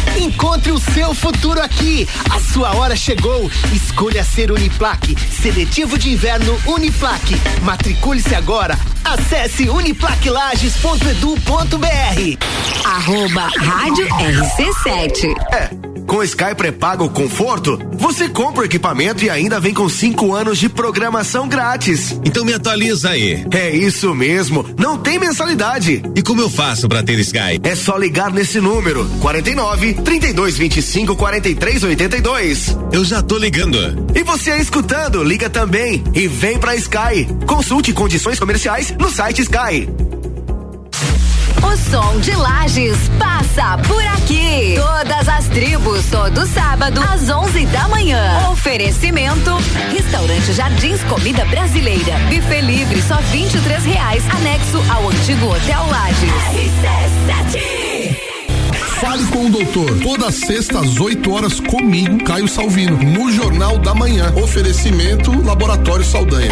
Encontre o seu futuro aqui. A sua hora chegou. Escolha ser Uniplaque. Seletivo de inverno Uniplaque. Matricule-se agora. Acesse uniplaquilages.edu.br. Arroba Rádio RC7. É, Com Sky pré-pago conforto, você compra o equipamento e ainda vem com cinco anos de programação grátis. Então me atualiza aí. É isso mesmo, não tem mensalidade. E como eu faço pra ter Sky? É só ligar nesse número: 49 32 25 43 82. Eu já tô ligando. E você aí escutando, liga também e vem pra Sky. Consulte condições comerciais no site Sky. O som de Lages passa por aqui. Todas as tribos, todo sábado, às 11 da manhã. Oferecimento: Restaurante Jardins Comida Brasileira. Buffet livre, só 23 reais. Anexo ao antigo Hotel Lages. Fale com o doutor. Toda sexta às 8 horas comigo, Caio Salvino, no Jornal da Manhã. Oferecimento Laboratório Saldanha.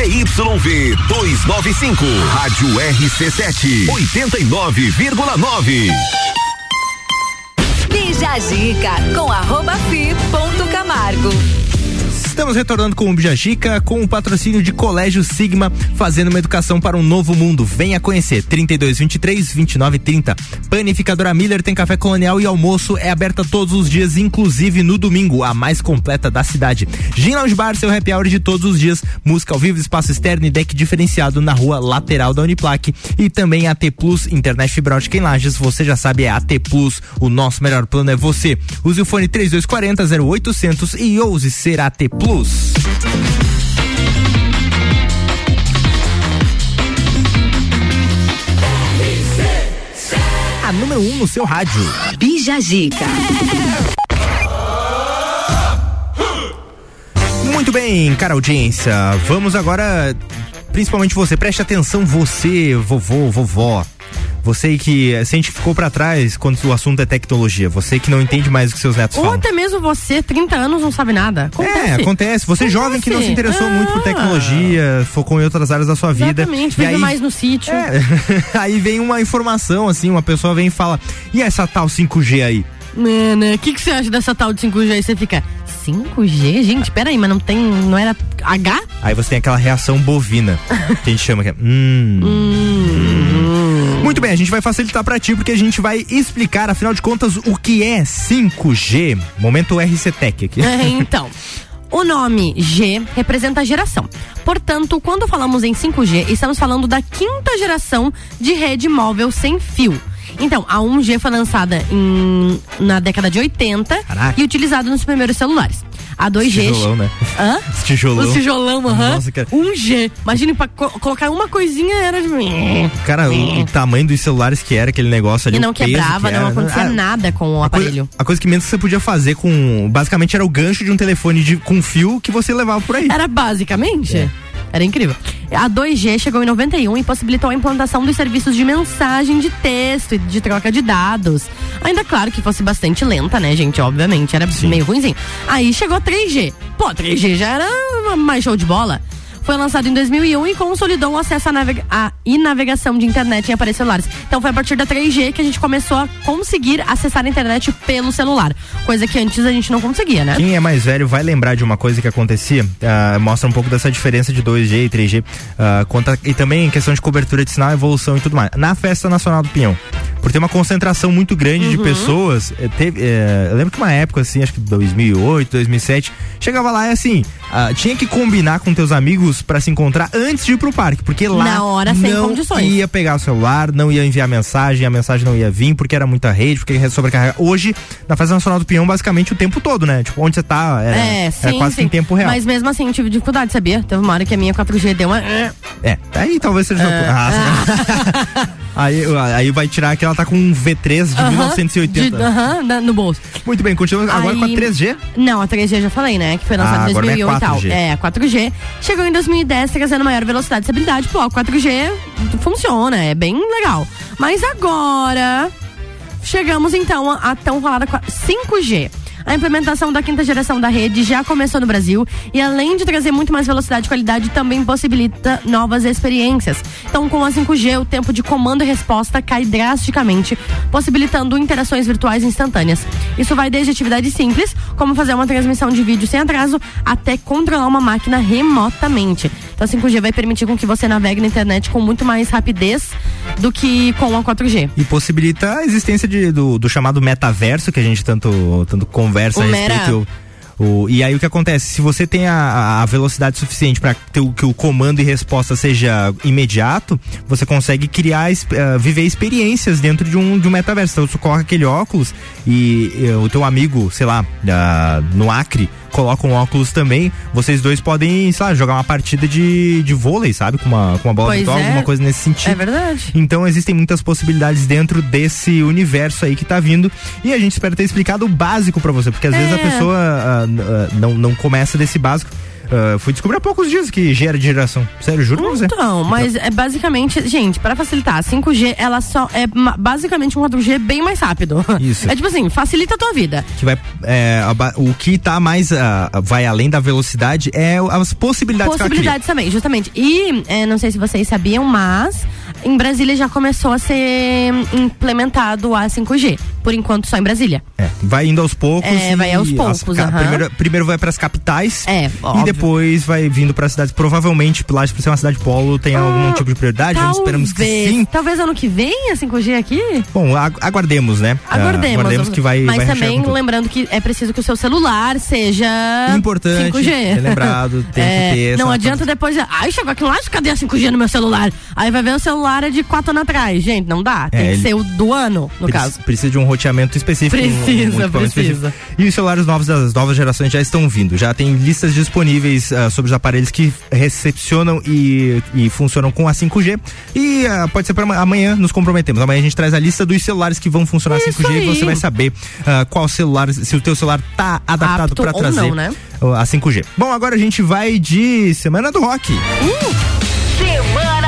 ZYV 295, Rádio RC7, 89,9. Bija Zica com arroba fi ponto Camargo. Estamos retornando com o Bijagica com o patrocínio de Colégio Sigma, fazendo uma educação para um novo mundo. Venha conhecer 32 23 29 30. Panificadora Miller tem café colonial e almoço é aberta todos os dias, inclusive no domingo, a mais completa da cidade. Gin Lounge Bar, seu happy hour de todos os dias, música ao vivo, espaço externo e deck diferenciado na rua lateral da Uniplaque e também AT Plus, internet fibra ótica em Lages, você já sabe é AT Plus, o nosso melhor plano é você. Use o fone 3240 0800 e ouse ser AT Plus. A número 1 um no seu rádio. Bija Zica. Muito bem, cara audiência. Vamos agora, principalmente você, preste atenção, você, vovô, vovó. Você que sempre ficou pra trás quando o assunto é tecnologia. Você que não entende mais o que seus netos Ou falam. até mesmo você, 30 anos, não sabe nada. Acontece. É, acontece. Você jovem que não se interessou muito por tecnologia, focou em outras áreas da sua vida. Exatamente, vive aí, mais no sítio. aí vem uma informação, assim, uma pessoa vem e fala: e essa tal 5G aí? Mano, o que, que você acha dessa tal de 5G? Aí você fica, 5G? Gente, peraí, mas não tem. Não era H? Aí você tem aquela reação bovina, que a gente chama que é. Hum. Muito bem, a gente vai facilitar pra ti porque a gente vai explicar, afinal de contas, o que é 5G. Momento RC Tech aqui. É, então. O nome G representa a geração. Portanto, quando falamos em 5G, estamos falando da quinta geração de rede móvel sem fio. Então, a 1G foi lançada em- na década de 80 Caraca. e utilizada nos primeiros celulares. A 2G. Tijolão, né? Hã? Tijolão. Os tijolão, aham. Nossa, cara. 1G. Imagine, pra co- colocar uma coisinha era de. Cara, o, o tamanho dos celulares que era aquele negócio ali. E não quebrava, que não era, acontecia ah, nada com o a coisa- aparelho. a coisa que menos você podia fazer com. Basicamente era o gancho de um telefone de, com fio que você levava por aí. Era basicamente. É. Era incrível. A 2G chegou em 91 e possibilitou a implantação dos serviços de mensagem de texto e de troca de dados. Ainda claro que fosse bastante lenta, né, gente? Obviamente, era meio ruimzinho. Aí chegou a 3G. Pô, 3G já era mais show de bola. Foi lançado em 2001 e consolidou o acesso à navega- à e navegação de internet em aparelhos celulares. Então foi a partir da 3G que a gente começou a conseguir acessar a internet pelo celular. Coisa que antes a gente não conseguia, né? Quem é mais velho vai lembrar de uma coisa que acontecia, ah, mostra um pouco dessa diferença de 2G e 3G, ah, conta, e também em questão de cobertura de sinal, evolução e tudo mais. Na Festa Nacional do Pinhão, por ter uma concentração muito grande de Uhum. pessoas, eh, teve, eh, eu lembro que uma época assim, acho que 2008, 2007, chegava lá e assim, ah, tinha que combinar com teus amigos pra se encontrar antes de ir pro parque, porque lá Na hora, sem não condições. ia pegar o celular, não ia enviar mensagem, a mensagem não ia vir porque era muita rede, porque ia sobrecarregar. Hoje, na Festa Nacional do Pinhão, basicamente o tempo todo, né? Tipo, onde você tá, era, É, era sim, quase sim. em tempo real. Mas mesmo assim, eu tive dificuldade, sabia? Teve uma hora que a minha 4G deu uma. É, aí talvez seja. É. Ah, aí, aí vai tirar que ela tá com um V3 de Aham, 1980. de- Aham, na- no bolso. Muito bem, continuamos agora com a Aí- 3G. Não, a 3G eu já falei, né? Que foi lançada Ah, em agora não é 2001 e tal. 4G. É, a 4G. Chegou em 2010, trazendo maior velocidade e estabilidade. Pô, a 4G funciona, é bem legal. Mas agora Chegamos então à tão falada qua- 5G. A implementação da quinta geração da rede já começou no Brasil e além de trazer muito mais velocidade e qualidade, também possibilita novas experiências. Então, com a 5G, o tempo de comando e resposta cai drasticamente, possibilitando interações virtuais instantâneas. Isso vai desde atividades simples, como fazer uma transmissão de vídeo sem atraso, até controlar uma máquina remotamente. Então, a 5G vai permitir com que você navegue na internet com muito mais rapidez do que com a 4G. E possibilita a existência de- do, do chamado metaverso, que a gente tanto, tanto conversa O a mera- respeito. O, e aí o que acontece? Se você tem a, a velocidade suficiente para que o comando e resposta seja imediato, você consegue criar, eh, viver experiências dentro de um, de um metaverso. Então você coloca aquele óculos e, eh, o teu amigo, sei lá, ah, no Acre, coloca um óculos também, vocês dois podem, sei lá, jogar uma partida de, de vôlei, sabe? Com uma, com uma bola Pois virtual, é. alguma coisa nesse sentido. É verdade. Então existem muitas possibilidades dentro desse universo aí que tá vindo e a gente espera ter explicado o básico pra você, porque às vezes a É. pessoa n- ah, não, não começa desse básico. Ah, fui descobrir há poucos dias que gera de geração. Sério, juro pra você. Então, mas é basicamente, gente, pra facilitar, a 5G, ela só é basicamente um 4G bem mais rápido. Isso. É tipo assim, facilita a tua vida. Que vai, é, o que tá mais, ah, vai além da velocidade é as possibilidades, Possibilidades também, justamente. E é, não sei se vocês sabiam, mas em Brasília já começou a ser implementado a 5G. Por enquanto, só em Brasília. que. É, vai indo aos poucos. É, e vai aos as poucos, ca- aham. primeiro, primeiro vai pras capitais. É, E óbvio. depois vai vindo para cidades. Provavelmente, lá por ser uma cidade polo, tem algum tipo de prioridade. Vamos, esperamos que Ah, Talvez. sim. Talvez ano que vem a 5G aqui? Bom, agu- aguardemos, né? Ah, Aguardemos. aguardemos que vai. Mas vai também lembrando que é preciso que o seu celular seja Importante, 5G. é lembrado, tem que É, ter Não adianta depois, ai, chegou aqui lá, cadê a 5G no meu celular? Aí vai ver o celular é de 4 anos atrás. Gente, não dá. Tem É, que ser o do ano, no caso. Precisa de um roteamento específico. um- um Precisa, precisa. específico. E os celulares novos das novas gerações já estão vindo. Já tem listas disponíveis ah, sobre os aparelhos que recepcionam e, e funcionam com a 5G. E ah, pode ser para amanhã nos comprometemos. Amanhã a gente traz a lista dos celulares que vão funcionar Isso 5G e aí. você vai saber ah, qual celular, se o teu celular tá adaptado para trazer não, né? a 5G. Bom, agora a gente vai de Semana do Rock. Semana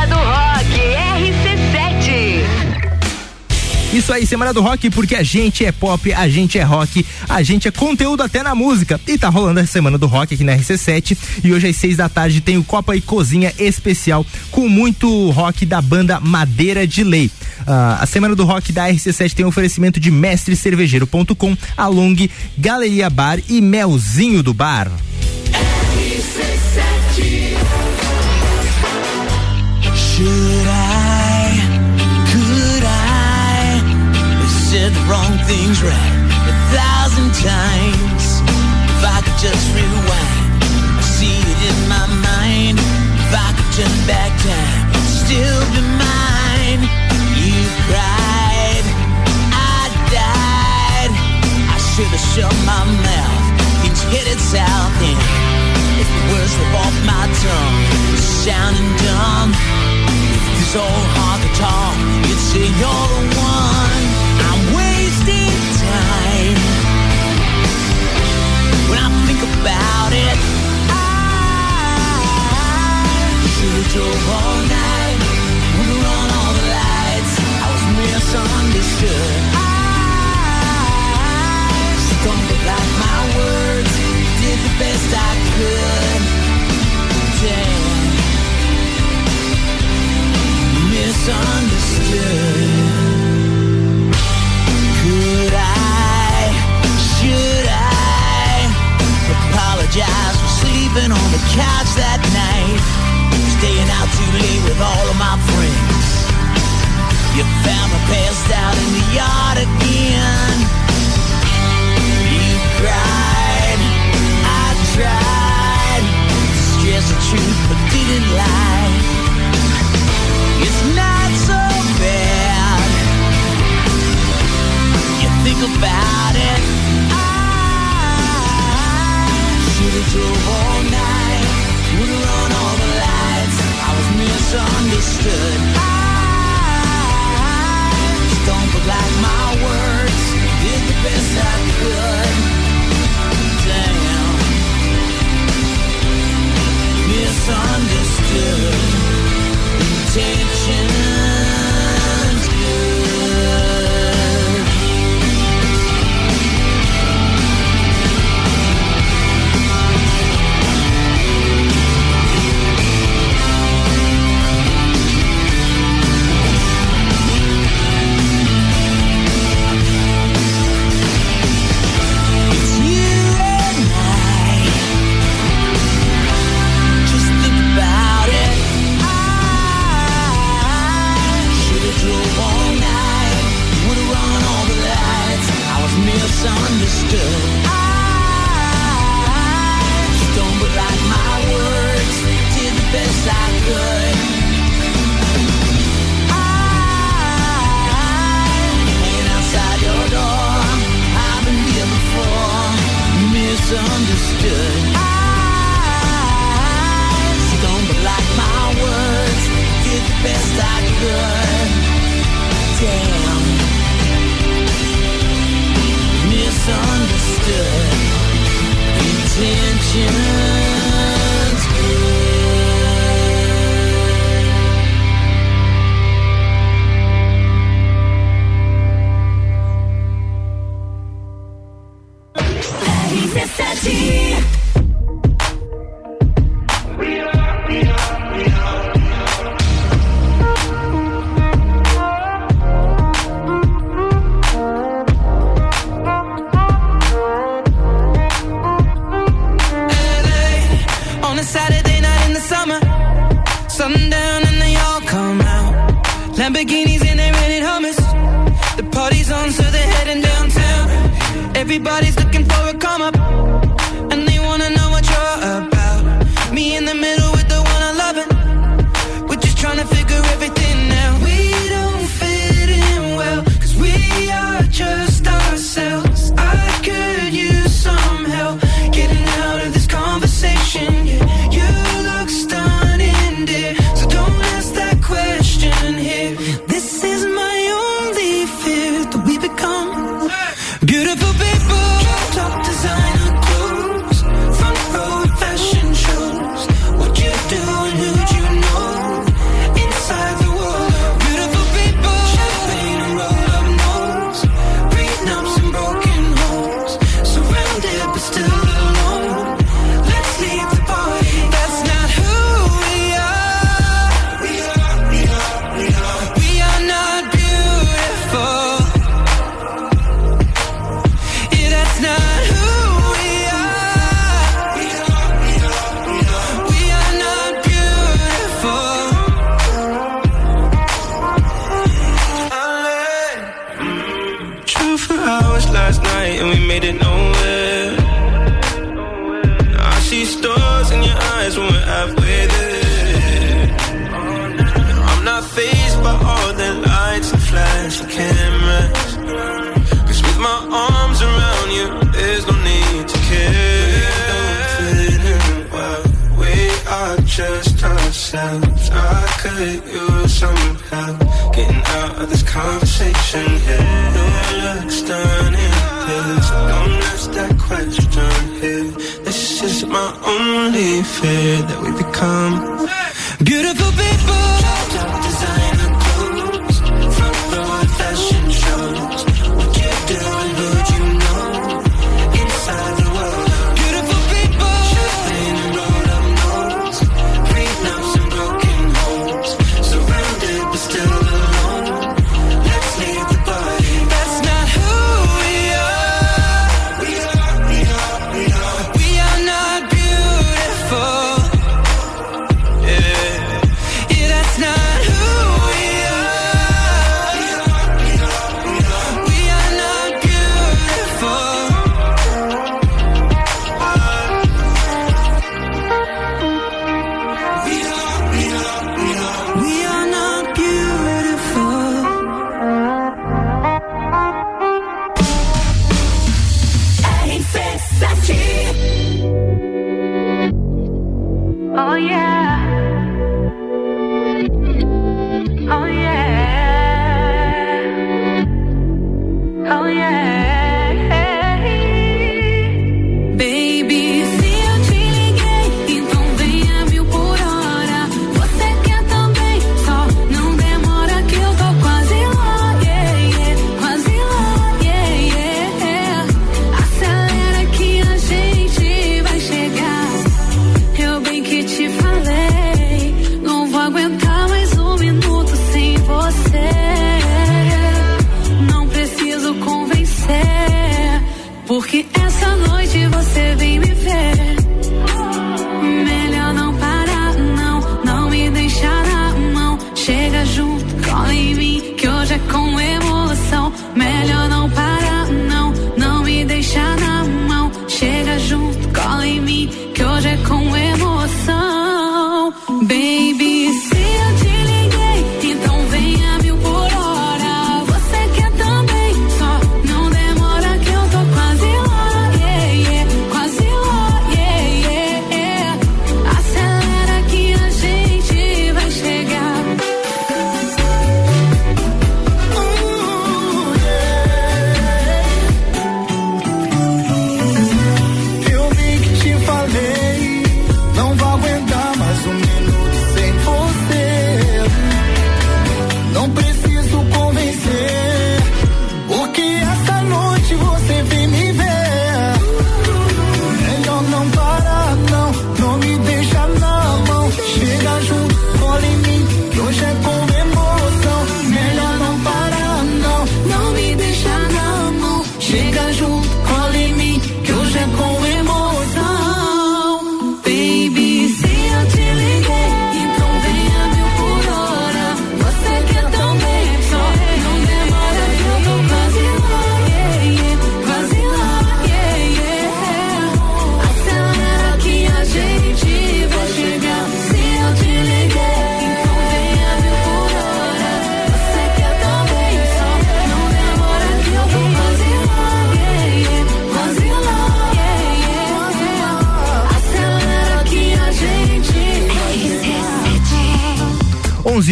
Isso aí, Semana do Rock, porque a gente é pop, a gente é rock, a gente é conteúdo até na música. E tá rolando a Semana do Rock aqui na RC7. E hoje às seis da tarde tem o Copa e Cozinha especial com muito rock da banda Madeira de Lei. Ah, a Semana do Rock da RC7 tem um oferecimento de mestrecervejeiro.com, Along, Galeria Bar e Melzinho do Bar. RC7 things right a thousand times? If I could just rewind, I see it in my mind. If I could turn back time, it'd still be mine. You cried, I died. I should have shut my mouth. Things headed south and if the words slip off my tongue, sounding dumb.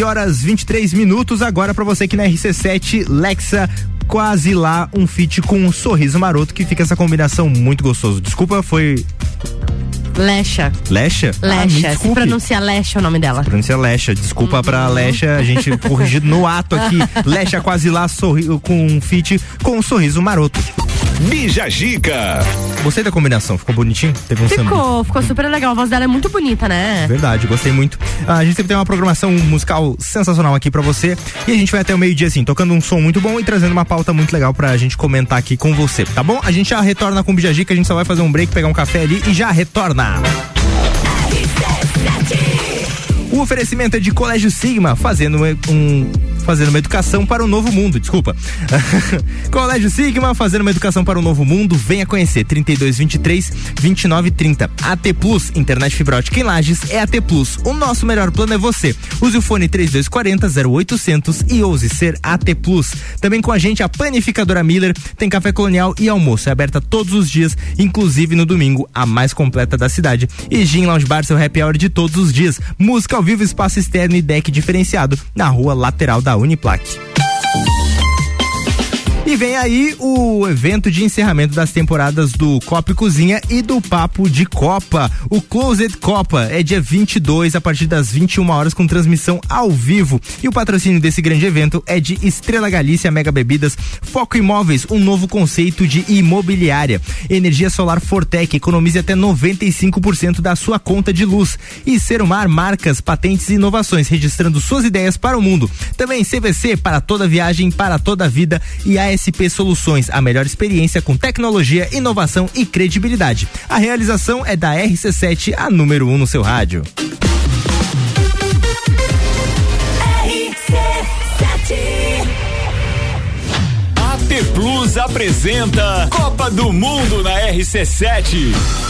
11 horas 23 minutos agora pra você aqui na RC7 Lexa quase lá um feat com um sorriso maroto que fica essa combinação muito gostoso. Desculpa, foi Lecha. Lecha? Ah, Lecha. Se desculpe. pronuncia Lecha o nome dela. Pronuncia Lecha. Desculpa Uhum. pra Lecha, a gente corrigido no ato aqui. Lecha quase lá sorri com um feat com um sorriso maroto. Bija Gica. Gostei da combinação, ficou bonitinho? Teve um samba. Ficou, ficou super legal. A voz dela é muito bonita, né? Verdade, gostei muito. Ah, a gente sempre tem uma programação musical sensacional aqui pra você. E a gente vai até o meio-dia, assim, tocando um som muito bom e trazendo uma pauta muito legal pra gente comentar aqui com você, tá bom? A gente já retorna com o Bijagica, a gente só vai fazer um break, pegar um café ali e já retorna. O oferecimento é de Colégio Sigma, fazendo um fazendo uma educação para o novo mundo, desculpa. Colégio Sigma, fazendo uma educação para o novo mundo, venha conhecer 3223 2930. AT Plus, internet fibra ótica em Lages é AT Plus. O nosso melhor plano é você. Use o fone 3240 0800 e ouse ser AT Plus. Também com a gente a panificadora Miller, tem café colonial e almoço, é aberta todos os dias, inclusive no domingo, a mais completa da cidade. E Gin Lounge Bar, seu happy hour de todos os dias. Música ao vivo, espaço externo e deck diferenciado na rua lateral da Uniplaque. E vem aí o evento de encerramento das temporadas do Copa e Cozinha e do Papo de Copa. O Closet Copa é dia 22 a partir das 21 horas com transmissão ao vivo. E o patrocínio desse grande evento é de Estrela Galícia Mega Bebidas, Foco Imóveis, um novo conceito de imobiliária. Energia solar Fortec, economize até 95% da sua conta de luz. E Serumar Marcas, Patentes e Inovações, registrando suas ideias para o mundo. Também CVC para toda viagem, para toda vida e ASP Soluções, a melhor experiência com tecnologia, inovação e credibilidade. A realização é da RC7, a número 1 um no seu rádio. AT Plus apresenta Copa do Mundo na RC7.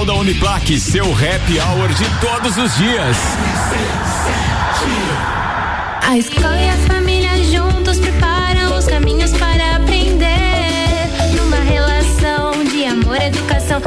da Uniplaque. Seu happy hour de todos os dias. A escola e a família juntos preparam os caminhos para aprender. Numa relação de amor educação,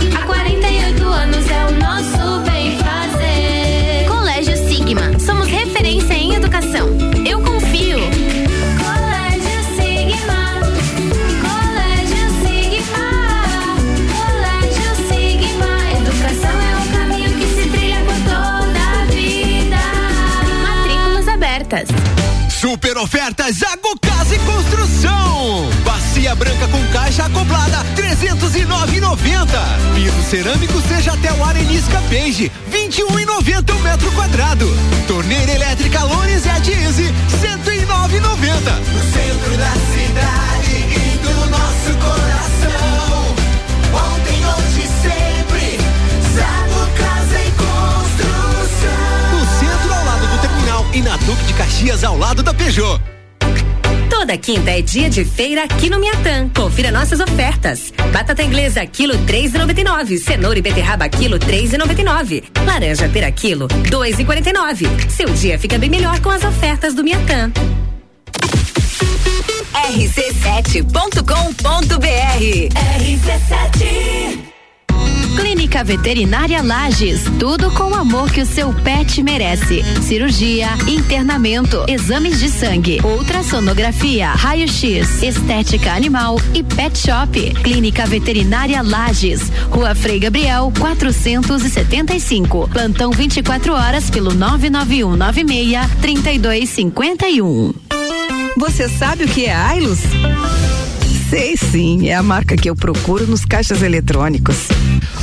ofertas Zago Casa e Construção. Bacia branca com caixa acoplada, 309,90. Piso cerâmico seja até o arenisca beige, 21,90 o metro quadrado. Torneira elétrica Lones e a Diese, 109,90. No centro da cidade e do nosso coração. Duque de Caxias ao lado da Peugeot. Toda quinta é dia de feira aqui no Miatã. Confira nossas ofertas. Batata inglesa, quilo três e noventa e nove. Cenoura e beterraba, quilo três e noventa e nove. Laranja pera, quilo dois e quarenta e nove. Seu dia fica bem melhor com as ofertas do Miatã. rc7.com.br RC7 Clínica Veterinária Lages, tudo com o amor que o seu pet merece. Cirurgia, internamento, exames de sangue, ultrassonografia, raio-x, estética animal e pet shop. Clínica Veterinária Lages, Rua Frei Gabriel, 475. Plantão 24 horas pelo 991 96 3251. Você sabe o que é Ailus? Sei sim, é a marca que eu procuro nos caixas eletrônicos.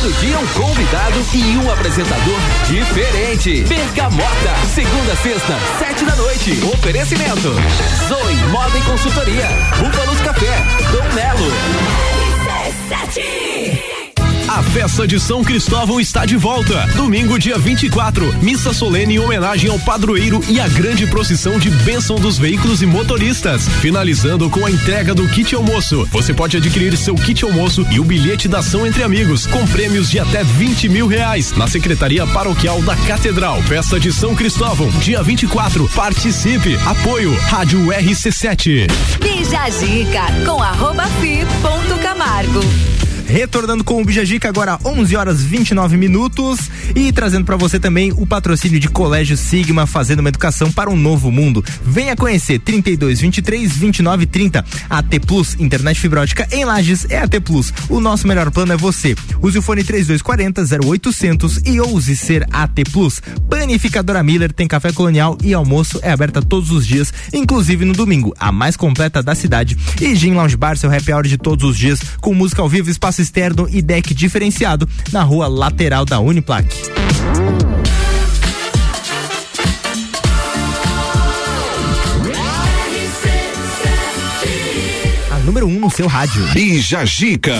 Todo dia um convidado e um apresentador diferente. Bergamota, segunda, sexta, sete da noite. Oferecimento. Zoe Moda e Consultoria. Búfalos Café. Dom Melo. A festa de São Cristóvão está de volta. Domingo, dia 24. Missa solene em homenagem ao padroeiro e a grande procissão de bênção dos veículos e motoristas. Finalizando com a entrega do kit almoço. Você pode adquirir seu kit almoço e o bilhete da ação entre amigos, com prêmios de até 20 mil reais. Na Secretaria Paroquial da Catedral. Festa de São Cristóvão, dia 24. Participe. Apoio. Rádio RC7. Bija a dica com arroba fi ponto Camargo. Retornando com o Bijagica agora 11 horas 29 minutos e trazendo para você também o patrocínio de Colégio Sigma fazendo uma educação para um novo mundo. Venha conhecer 32 23 29 30. AT Plus, internet fibra ótica em Lages é AT Plus. O nosso melhor plano é você. Use o fone 3240 0800 e ouse ser AT Plus. Panificadora Miller tem café colonial e almoço é aberta todos os dias, inclusive no domingo, a mais completa da cidade. E Gin Lounge Bar, seu happy hour de todos os dias, com música ao vivo, espaço externo e deck diferenciado na rua lateral da Uniplac. A número 1 um no seu rádio. Bija Gica.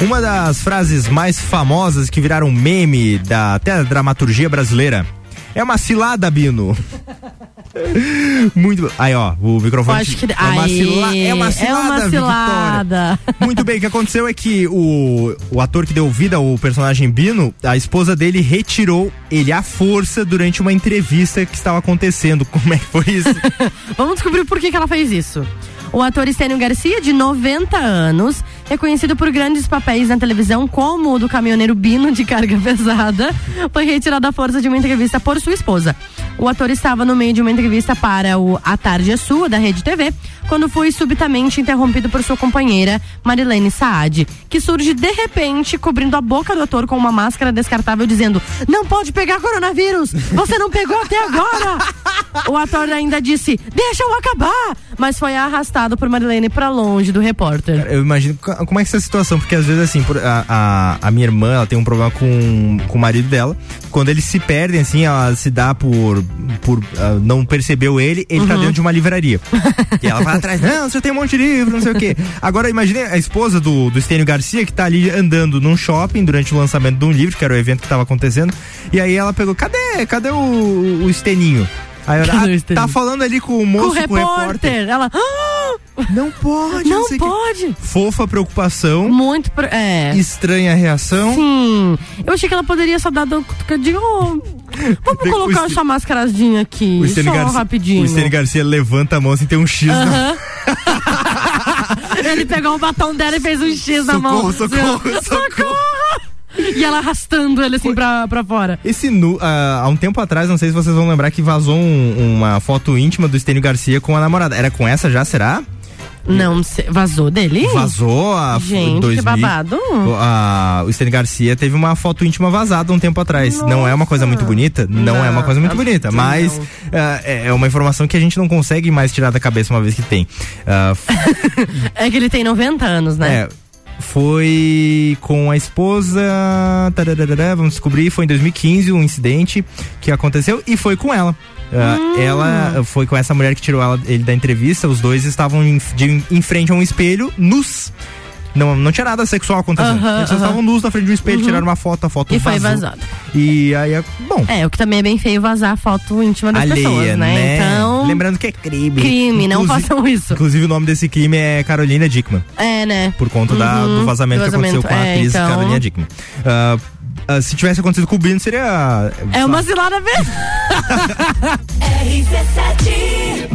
Uma das frases mais famosas que viraram meme da até dramaturgia brasileira é uma cilada, Bino. Muito. Aí, ó, o microfone. Acho que- é, uma Aê, cila, é uma cilada. é uma cilada. Muito bem, o que aconteceu é que o, o ator que deu vida ao personagem Bino, a esposa dele retirou ele à força durante uma entrevista que estava acontecendo. Como é que foi isso? Vamos descobrir por que, que ela fez isso. O ator Estênio Garcia, de 90 anos, reconhecido por grandes papéis na televisão, como o do caminhoneiro Bino de carga pesada, foi retirado à força de uma entrevista por sua esposa. O ator estava no meio de uma entrevista para o A Tarde é Sua, da Rede TV, quando foi subitamente interrompido por sua companheira, Marilene Saad, que surge de repente cobrindo a boca do ator com uma máscara descartável, dizendo: Não pode pegar coronavírus! Você não pegou até agora! O ator ainda disse: Deixa eu acabar! Mas foi arrastado por Marilene pra longe do repórter. Eu imagino como é que é essa situação, porque às vezes assim, por- a, a, a minha irmã, ela tem um problema com, com o marido dela. Quando eles se perdem, assim, ela se dá por, por ah, não percebeu ele, ele tá Uhum. dentro de uma livraria. e ela vai atrás, não, você tem um monte de livro, não sei o quê. Agora, imagine a esposa do, do Estênio Garcia, que tá ali andando num shopping durante o lançamento de um livro, que era o evento que tava acontecendo. E aí ela pegou, cadê, cadê o, o Esteninho? Aí ela, o ah, tá falando ali com o moço, com o repórter. Ela. "Ah, Não pode, Não o quê." pode. Fofa preocupação. Muito. É. Estranha reação. Sim. Eu achei que ela poderia só dar cutucadinho. "Oh, Vamos Tem- colocar o essa mascaradinha aqui. O só Garcia, rapidinho. o Stênio Garcia levanta a mão assim, tem um X na Aham. Ele pegou o batom dela e fez um X na mão. Socorro, socorro, socorro. E ela arrastando ele assim pra, pra fora. Esse nu, ah, há um tempo atrás, não sei se vocês vão lembrar que vazou um- uma foto íntima do Estênio Garcia com a namorada. Era com essa já, será? Não, vazou dele? Vazou a Gente, que 2000. babado. O, a- o Estênio Garcia teve uma foto íntima vazada um tempo atrás. Não é uma coisa muito bonita? Não, é uma coisa muito bonita, mas ah, é é uma informação que a gente não consegue mais tirar da cabeça uma vez que tem. Ah, É que ele tem 90 anos, né? É, foi com a esposa. tararara, vamos descobrir, foi em 2015 um incidente que aconteceu e foi com ela. Ah, Hum. Ela foi com essa mulher que tirou ela- ele da entrevista. Os dois estavam em, de- em frente a um espelho, nus. Não, não tinha nada sexual acontecendo. Uhum, Eles estavam nus na frente de um espelho, uhum. tiraram uma foto, a foto E vazou. foi vazada. E aí, é bom. É, o que também é bem feio vazar foto íntima das Alheia, pessoas, né? né? Então. Lembrando que é crime. Crime, inclusive, não façam isso. Inclusive, o nome desse crime é Carolina Dickman. É, né? Por conta da, do, vazamento do, vazamento que aconteceu com a é, atriz então... Carolina Dickman. Uh, Uh, se tivesse acontecido com o Bino, seria. É uma cilada mesmo. R17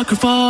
apocryphal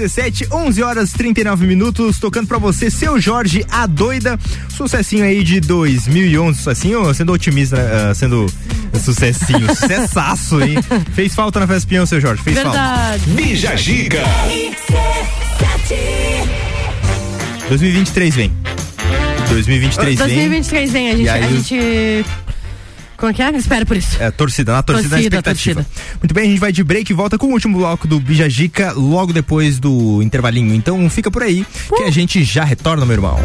RC7, 11 horas 39 minutos, tocando para você, seu Jorge, a doida. Sucessinho aí de 2011, sucessinho, sendo otimista, uh, sendo sucessinho, sucessaço, hein? Fez falta na festa peão, seu Jorge, fez Verdade. falta. Bija Giga. 2023 vem. 2023 vem. 2023 vem, a a gente como que é? Espero por isso. É, torcida, na torcida, Torcida, na expectativa. Muito bem, a gente vai de break e volta com o último bloco do Bijagica logo depois do intervalinho. Então fica por aí que a gente já retorna, meu irmão.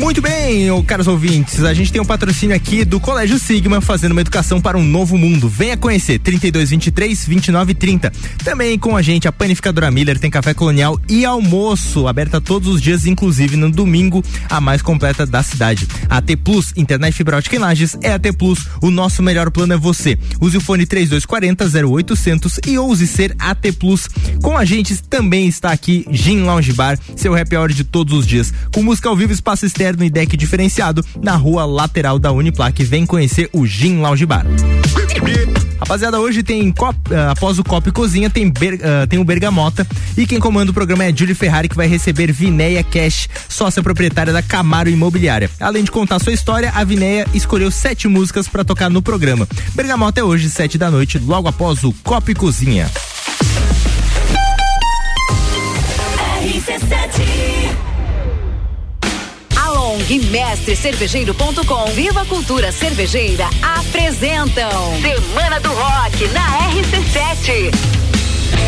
Muito bem, caros ouvintes, a gente tem um patrocínio aqui do Colégio Sigma fazendo uma educação para um novo mundo. Venha conhecer 3223 2930. Também com a gente a panificadora Miller tem café colonial e almoço, aberta todos os dias, inclusive no domingo, a mais completa da cidade. A T Plus, internet fibra ótica em Lages, é a T Plus. O nosso melhor plano é você. Use o fone 3240 0800 e ouse ser AT Plus. Com a gente também está aqui Gin Lounge Bar, seu happy hour de todos os dias, com música ao vivo, espaço externo moderno e deck diferenciado na rua lateral da Uniplac. Vem conhecer o Gin Lounge Bar. Rapaziada, hoje tem cop, uh, após o Copo e Cozinha tem, ber, uh, tem o Bergamota e quem comanda o programa é Júlio Ferrari que vai receber Vinéia Cash, sócia proprietária da Camaro Imobiliária. Além de contar sua história, a Vinéia escolheu sete músicas para tocar no programa. Bergamota é hoje, sete da noite, logo após o Copo e Cozinha. RC7 guimestrecervejeiro.com, Viva Cultura Cervejeira apresentam Semana do Rock na RC7.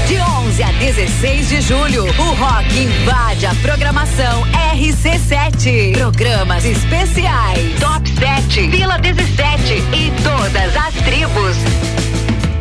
De 11 a 16 de julho, o rock invade a programação RC7. Programas especiais: Top 7, Vila 17 e todas as tribos.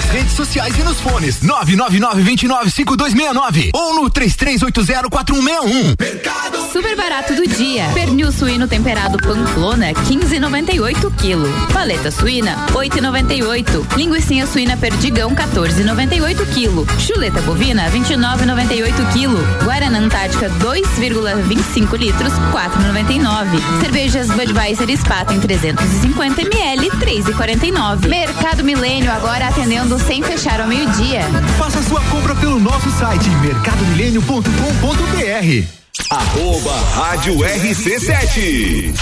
Nas redes sociais e nos fones 999-295269 ou no 33804161. Super barato do dia. Pernil suíno temperado Pamplona, 15,98 kg. Paleta suína, 8,98. Linguiça suína Perdigão, 14,98 kg. Chuleta bovina, 29,98 kg. Guaraná Antártica, 2,25 litros, 4,99. Cervejas Budweiser Spaten 350 ml, 3,49. Mercado Milênio agora atendendo sem fechar ao meio-dia. Faça sua compra pelo nosso site mercadomilênio.com.br. Arroba Rádio RC7.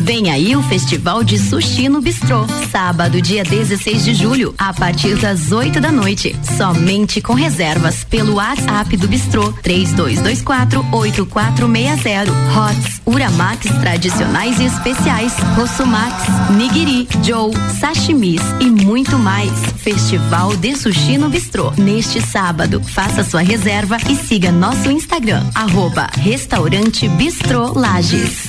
Vem aí o Festival de Sushi no Bistrô. Sábado, dia 16 de julho, a partir das 8 da noite. Somente com reservas pelo WhatsApp do Bistrô 3224-8460. Hots, Uramax tradicionais e especiais, Rossumax, Nigiri, Joe, Sashimis e muito mais. Festival de Sushi no Bistrô. Neste sábado, faça sua reserva e siga nosso Instagram, arroba Restaurante Bistrô Lages.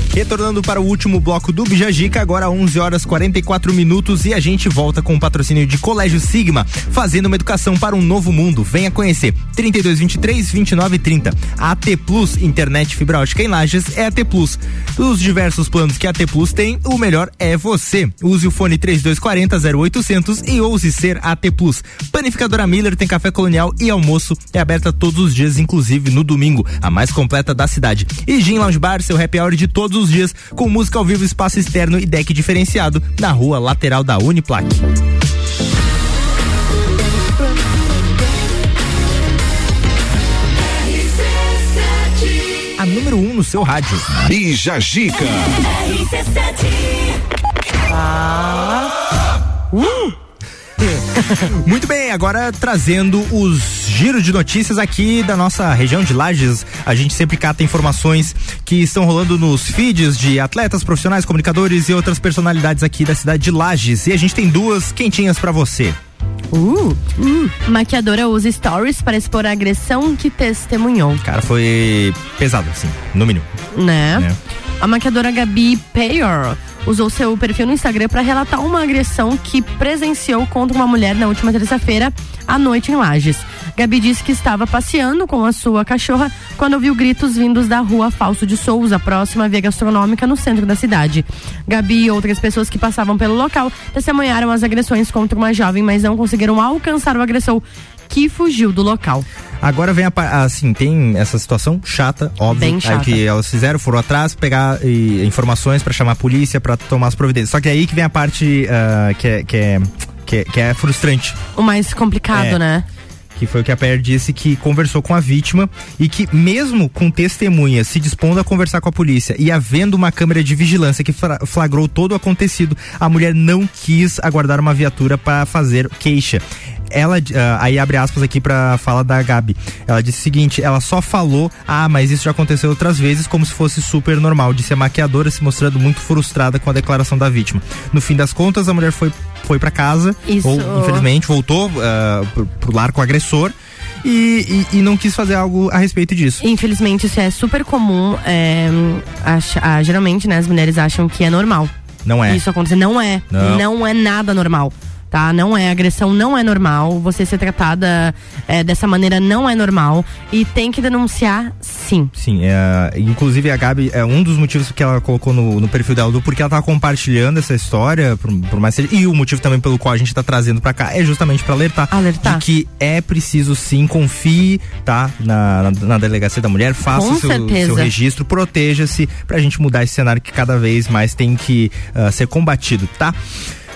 Retornando para o último bloco do Bijagica, agora 11 horas 44 minutos e a gente volta com o patrocínio de Colégio Sigma, fazendo uma educação para um novo mundo. Venha conhecer. 3223 2930. AT Plus, internet fibra ótica em Lages é AT Plus. Dos diversos planos que a AT Plus tem, o melhor é você. Use o fone 3240 0800 e ouse ser AT Plus. Panificadora Miller tem café colonial e almoço é aberta todos os dias, inclusive no domingo, a mais completa da cidade. E Gin Lounge Bar, seu happy hour de todos os dias, com música ao vivo, espaço externo e deck diferenciado na rua lateral da Uniplac. A número 1 um no seu rádio. Bija Gica. Uh! Muito bem, agora trazendo os giros de notícias aqui da nossa região de Lages. A gente sempre cata informações que estão rolando nos feeds de atletas, profissionais, comunicadores e outras personalidades aqui da cidade de Lages. E a gente tem duas quentinhas para você. Uh, uh. Maquiadora usa stories para expor a agressão que testemunhou. Cara, foi pesado, assim, no mínimo. Né? Né? A maquiadora Gabi Payor usou seu perfil no Instagram para relatar uma agressão que presenciou contra uma mulher na última terça-feira à noite em Lages. Gabi disse que estava passeando com a sua cachorra quando ouviu gritos vindos da rua Falso de Souza, próxima à via gastronômica no centro da cidade. Gabi e outras pessoas que passavam pelo local testemunharam as agressões contra uma jovem, mas não conseguiram alcançar o agressor que fugiu do local. Agora vem a assim, tem essa situação chata, óbvio, Bem aí chata. que elas fizeram, foram atrás, pegar e, informações pra chamar a polícia pra tomar as providências. Só que é aí que vem a parte ah, que, é, que, é, que, é, que é frustrante. O mais complicado, É. né? Que foi o que a Per disse que conversou com a vítima e que, mesmo com testemunhas se dispondo a conversar com a polícia e havendo uma câmera de vigilância que flagrou todo o acontecido, a mulher não quis aguardar uma viatura para fazer queixa. Ela, ah, aí abre aspas aqui pra fala da Gabi. Ela disse o seguinte: ela só falou, ah, mas isso já aconteceu outras vezes, como se fosse super normal. Disse a maquiadora se mostrando muito frustrada com a declaração da vítima. No fim das contas, a mulher foi, foi para casa, Isso. ou infelizmente voltou ah, pro, pro lar com o agressor. E, e- e não quis fazer algo a respeito disso. Infelizmente, isso é super comum. é, acha- ah, geralmente, né, as mulheres acham que é normal. Não é. Isso acontecer. Não é. Não. Não, é nada normal. Tá? Não é. Agressão não é normal. Você ser tratada é, dessa maneira não é normal. E tem que denunciar, sim. Sim, é, inclusive a Gabi, é um dos motivos que ela colocou no, no perfil dela, do porque ela tá compartilhando essa história, por, por mais seja, e o motivo também pelo qual a gente tá trazendo pra cá é justamente pra alertar, Alertar. de que é preciso sim, confie, tá, na, na, na delegacia da mulher, faça o seu, seu registro, proteja-se pra gente mudar esse cenário que cada vez mais tem que ah, ser combatido, tá?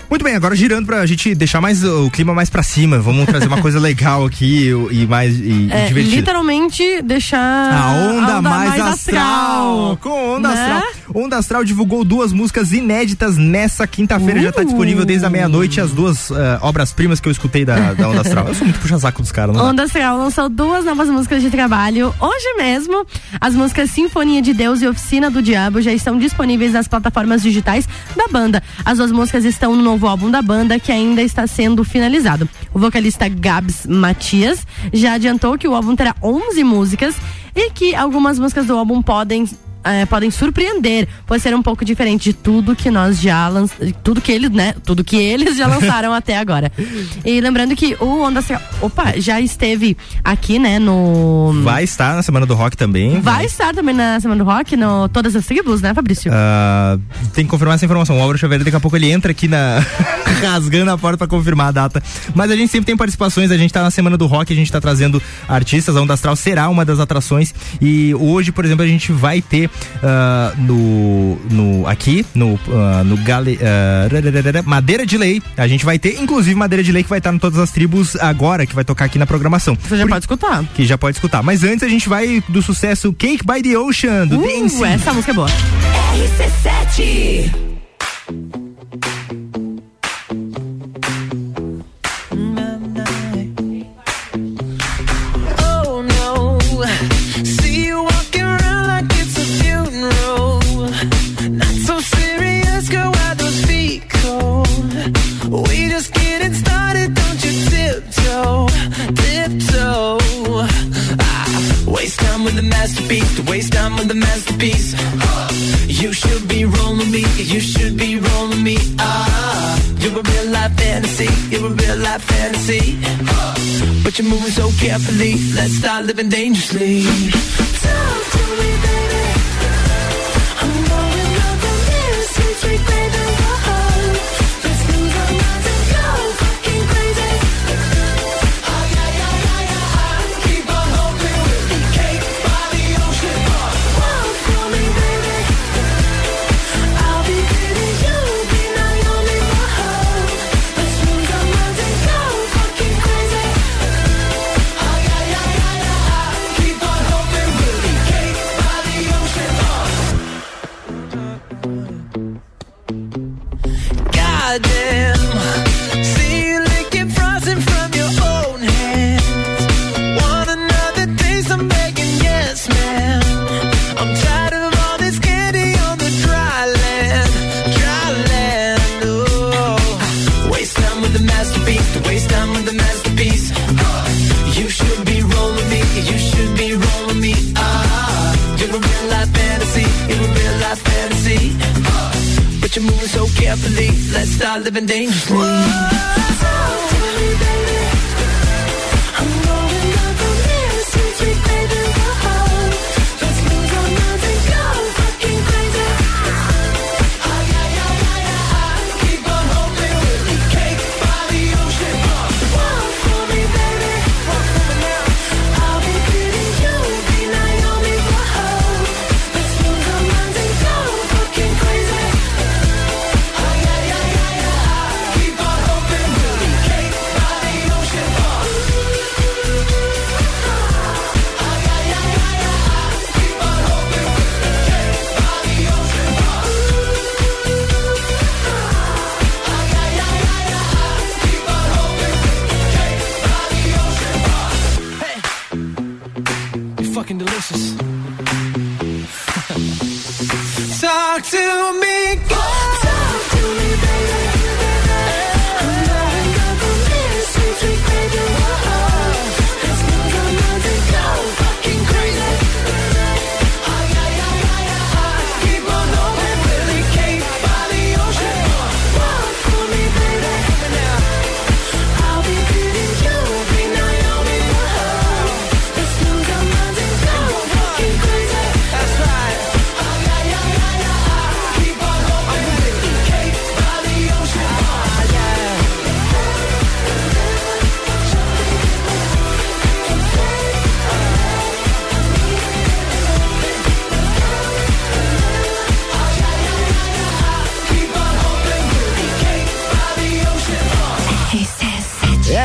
Muito bem, agora girando pra gente deixar mais o clima mais pra cima, vamos trazer uma coisa legal aqui e mais e, e É, divertida. literalmente deixar A onda, mais, astral. Com Onda né? Astral. Onda Astral divulgou duas músicas inéditas nessa quinta-feira. Já tá disponível desde a meia-noite as duas eh, obras-primas que eu escutei da, da Onda Astral. Eu sou muito puxa-saco dos caras, não dá. Onda Astral lançou duas novas músicas de trabalho hoje mesmo. As músicas Sinfonia de Deus e Oficina do Diabo já estão disponíveis nas plataformas digitais da banda. As duas músicas estão no novo álbum da banda que ainda está sendo finalizado. O vocalista Gabs Matias já adiantou que o álbum terá 11 músicas e que algumas músicas do álbum podem eh, podem surpreender, por ser um pouco diferente de tudo que nós já lançamos, tudo que eles, né, tudo que eles já lançaram até agora. E lembrando que o Onda Astral, opa, já esteve aqui, né, no Vai estar na Semana do Rock também. Vai estar também na Semana do Rock, no Todas as Tribos, né, Fabrício? Ah, tem que confirmar essa informação. O Álvaro Xavier, daqui a pouco ele entra aqui na. rasgando a porta pra confirmar a data. Mas a gente sempre tem participações, a gente tá na semana do rock, a gente tá trazendo artistas. A Onda Astral será uma das atrações. E hoje, por exemplo, a gente vai ter ah, no, no. aqui, no, ah, no Gale, rararara, Madeira de Lei. A gente vai ter, inclusive, Madeira de Lei que vai estar em todas as tribos agora, que vai tocar aqui na programação. Você já pode escutar. Que já pode escutar. Mas antes a gente vai do sucesso Cake by the Ocean, do. Uh, essa música é boa. RC7 with the masterpiece, to waste time with the masterpiece. You should be rolling me, you should be rolling me. Ah, you're a real life fantasy, you're a real life fantasy. But you're moving so carefully, let's start living dangerously. Talk to me, baby. I'm going up on this sweet baby. So carefully, let's start living dangerously. Talk to me, baby. I'm going up on this sweet, sweet baby.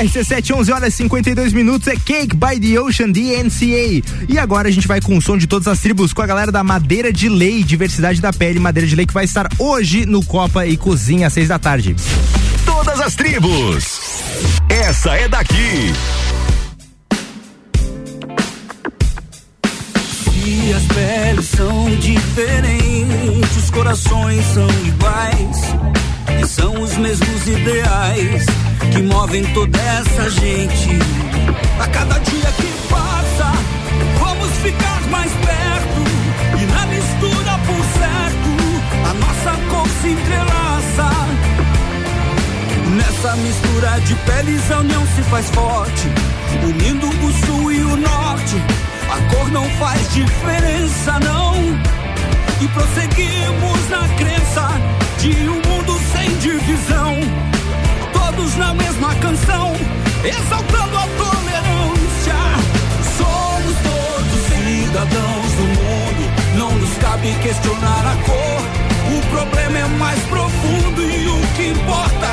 RC7, 11 horas e 52 minutos, é Cake by the Ocean DNCA. E agora a gente vai com o som de todas as tribos com a galera da Madeira de Lei, Diversidade da Pele, Madeira de Lei, que vai estar hoje no Copa e Cozinha, às seis da tarde. Todas as tribos. Essa é daqui. Se as peles são diferentes, os corações são iguais. E são os mesmos ideais que movem toda essa gente. A cada dia que passa, vamos ficar mais perto. E na mistura por certo, a nossa cor se entrelaça. Nessa mistura de peles a união se faz forte, unindo o sul e o norte. A cor não faz diferença, não. E prosseguimos na crença de um mundo sem divisão. Todos na mesma canção, exaltando a tolerância. Somos todos cidadãos do mundo, não nos cabe questionar a cor. O problema é mais profundo e o que importa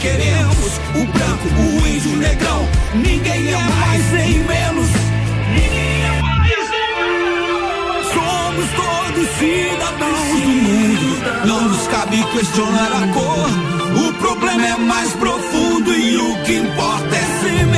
queremos. O branco, o índio, o negrão, ninguém é mais nem menos. Ninguém é mais nem menos. Somos todos cidadãos do mundo, não nos cabe questionar a cor. O problema é mais profundo e o que importa é semear.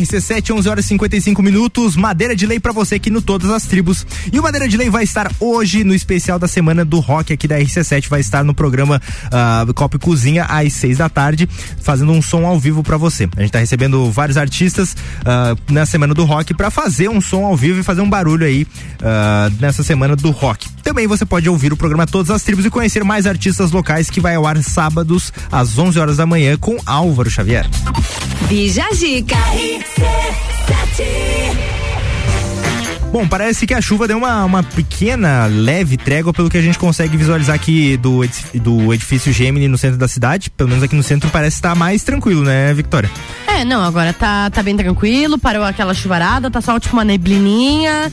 RC7, 11 horas e 55 minutos. Madeira de lei pra você aqui no Todas as Tribos. E o Madeira de Lei vai estar hoje no especial da semana do rock aqui da RC7. Vai estar no programa uh, Copa e Cozinha às 6 da tarde, fazendo um som ao vivo pra você. A gente tá recebendo vários artistas uh, na semana do rock pra fazer um som ao vivo e fazer um barulho aí uh, nessa semana do rock. Também você pode ouvir o programa Todas as Tribos e conhecer mais artistas locais que vai ao ar sábados às 11 horas da manhã com Álvaro Xavier. Bija Zica. Bom, parece que a chuva deu uma, uma pequena, leve trégua pelo que a gente consegue visualizar aqui do, do edifício Gemini no centro da cidade. Pelo menos aqui no centro parece estar mais tranquilo, né, Victoria? É, não, agora tá, tá bem tranquilo, parou aquela chuvarada, tá só tipo uma neblininha.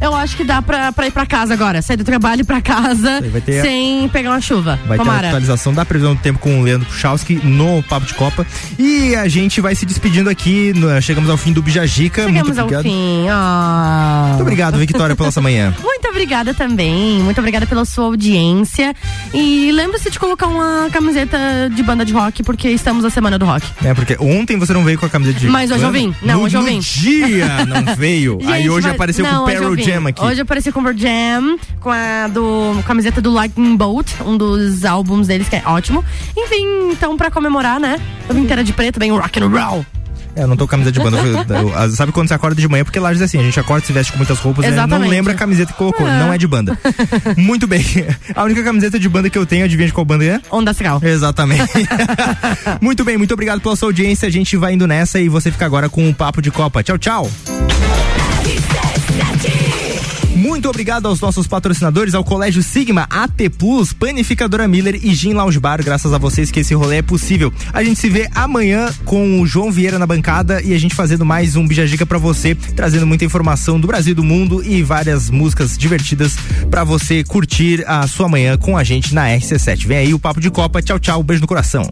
Eu acho que dá pra, pra ir pra casa agora, sair do trabalho e ir pra casa ter sem pegar uma chuva. Vai ter a Tomara. atualização da previsão do tempo com o Leandro Puchalski no Papo de Copa. E a gente vai se despedindo aqui. no- chegamos ao fim do Bijagica. Muito Chegamos ao obrigado. fim. Ah. Muito obrigado, Victoria, pela essa manhã. Muito obrigada também. Muito obrigada pela sua audiência. E lembre-se de colocar uma camiseta de banda de rock, porque estamos na semana do rock. É, porque ontem você não veio com a camiseta de. Mas hoje eu vim. Não, no, hoje eu vim. dia não veio. Aí Gente, hoje mas- apareceu não, com o Pearl. Jam aqui. Hoje eu apareci com o Pearl Jam, com a do camiseta do Lightning Bolt, um dos álbuns deles que é ótimo. Enfim, então pra comemorar, né? Eu vim inteira de preto, bem rock and roll. É, eu não tô com camisa de banda. eu- sabe quando você acorda de manhã? Porque lá diz assim, a gente acorda, se veste com muitas roupas, né? não lembra a camiseta que colocou, É. não é de banda. Muito bem. A única camiseta de banda que eu tenho, adivinha de qual banda é? Onda Cal. Exatamente. muito bem, muito obrigado pela sua audiência. A gente vai indo nessa e você fica agora com o Papo de Copa. Tchau, tchau. Muito obrigado aos nossos patrocinadores, ao Colégio Sigma, AT Plus, Panificadora Miller e Gin Lounge Bar. Graças a vocês que esse rolê é possível. A gente se vê amanhã com o João Vieira na bancada e a gente fazendo mais um Bijagica pra você, trazendo muita informação do Brasil e do mundo e várias músicas divertidas pra você curtir a sua manhã com a gente na RC7. Vem aí o Papo de Copa. Tchau, tchau. Beijo no coração.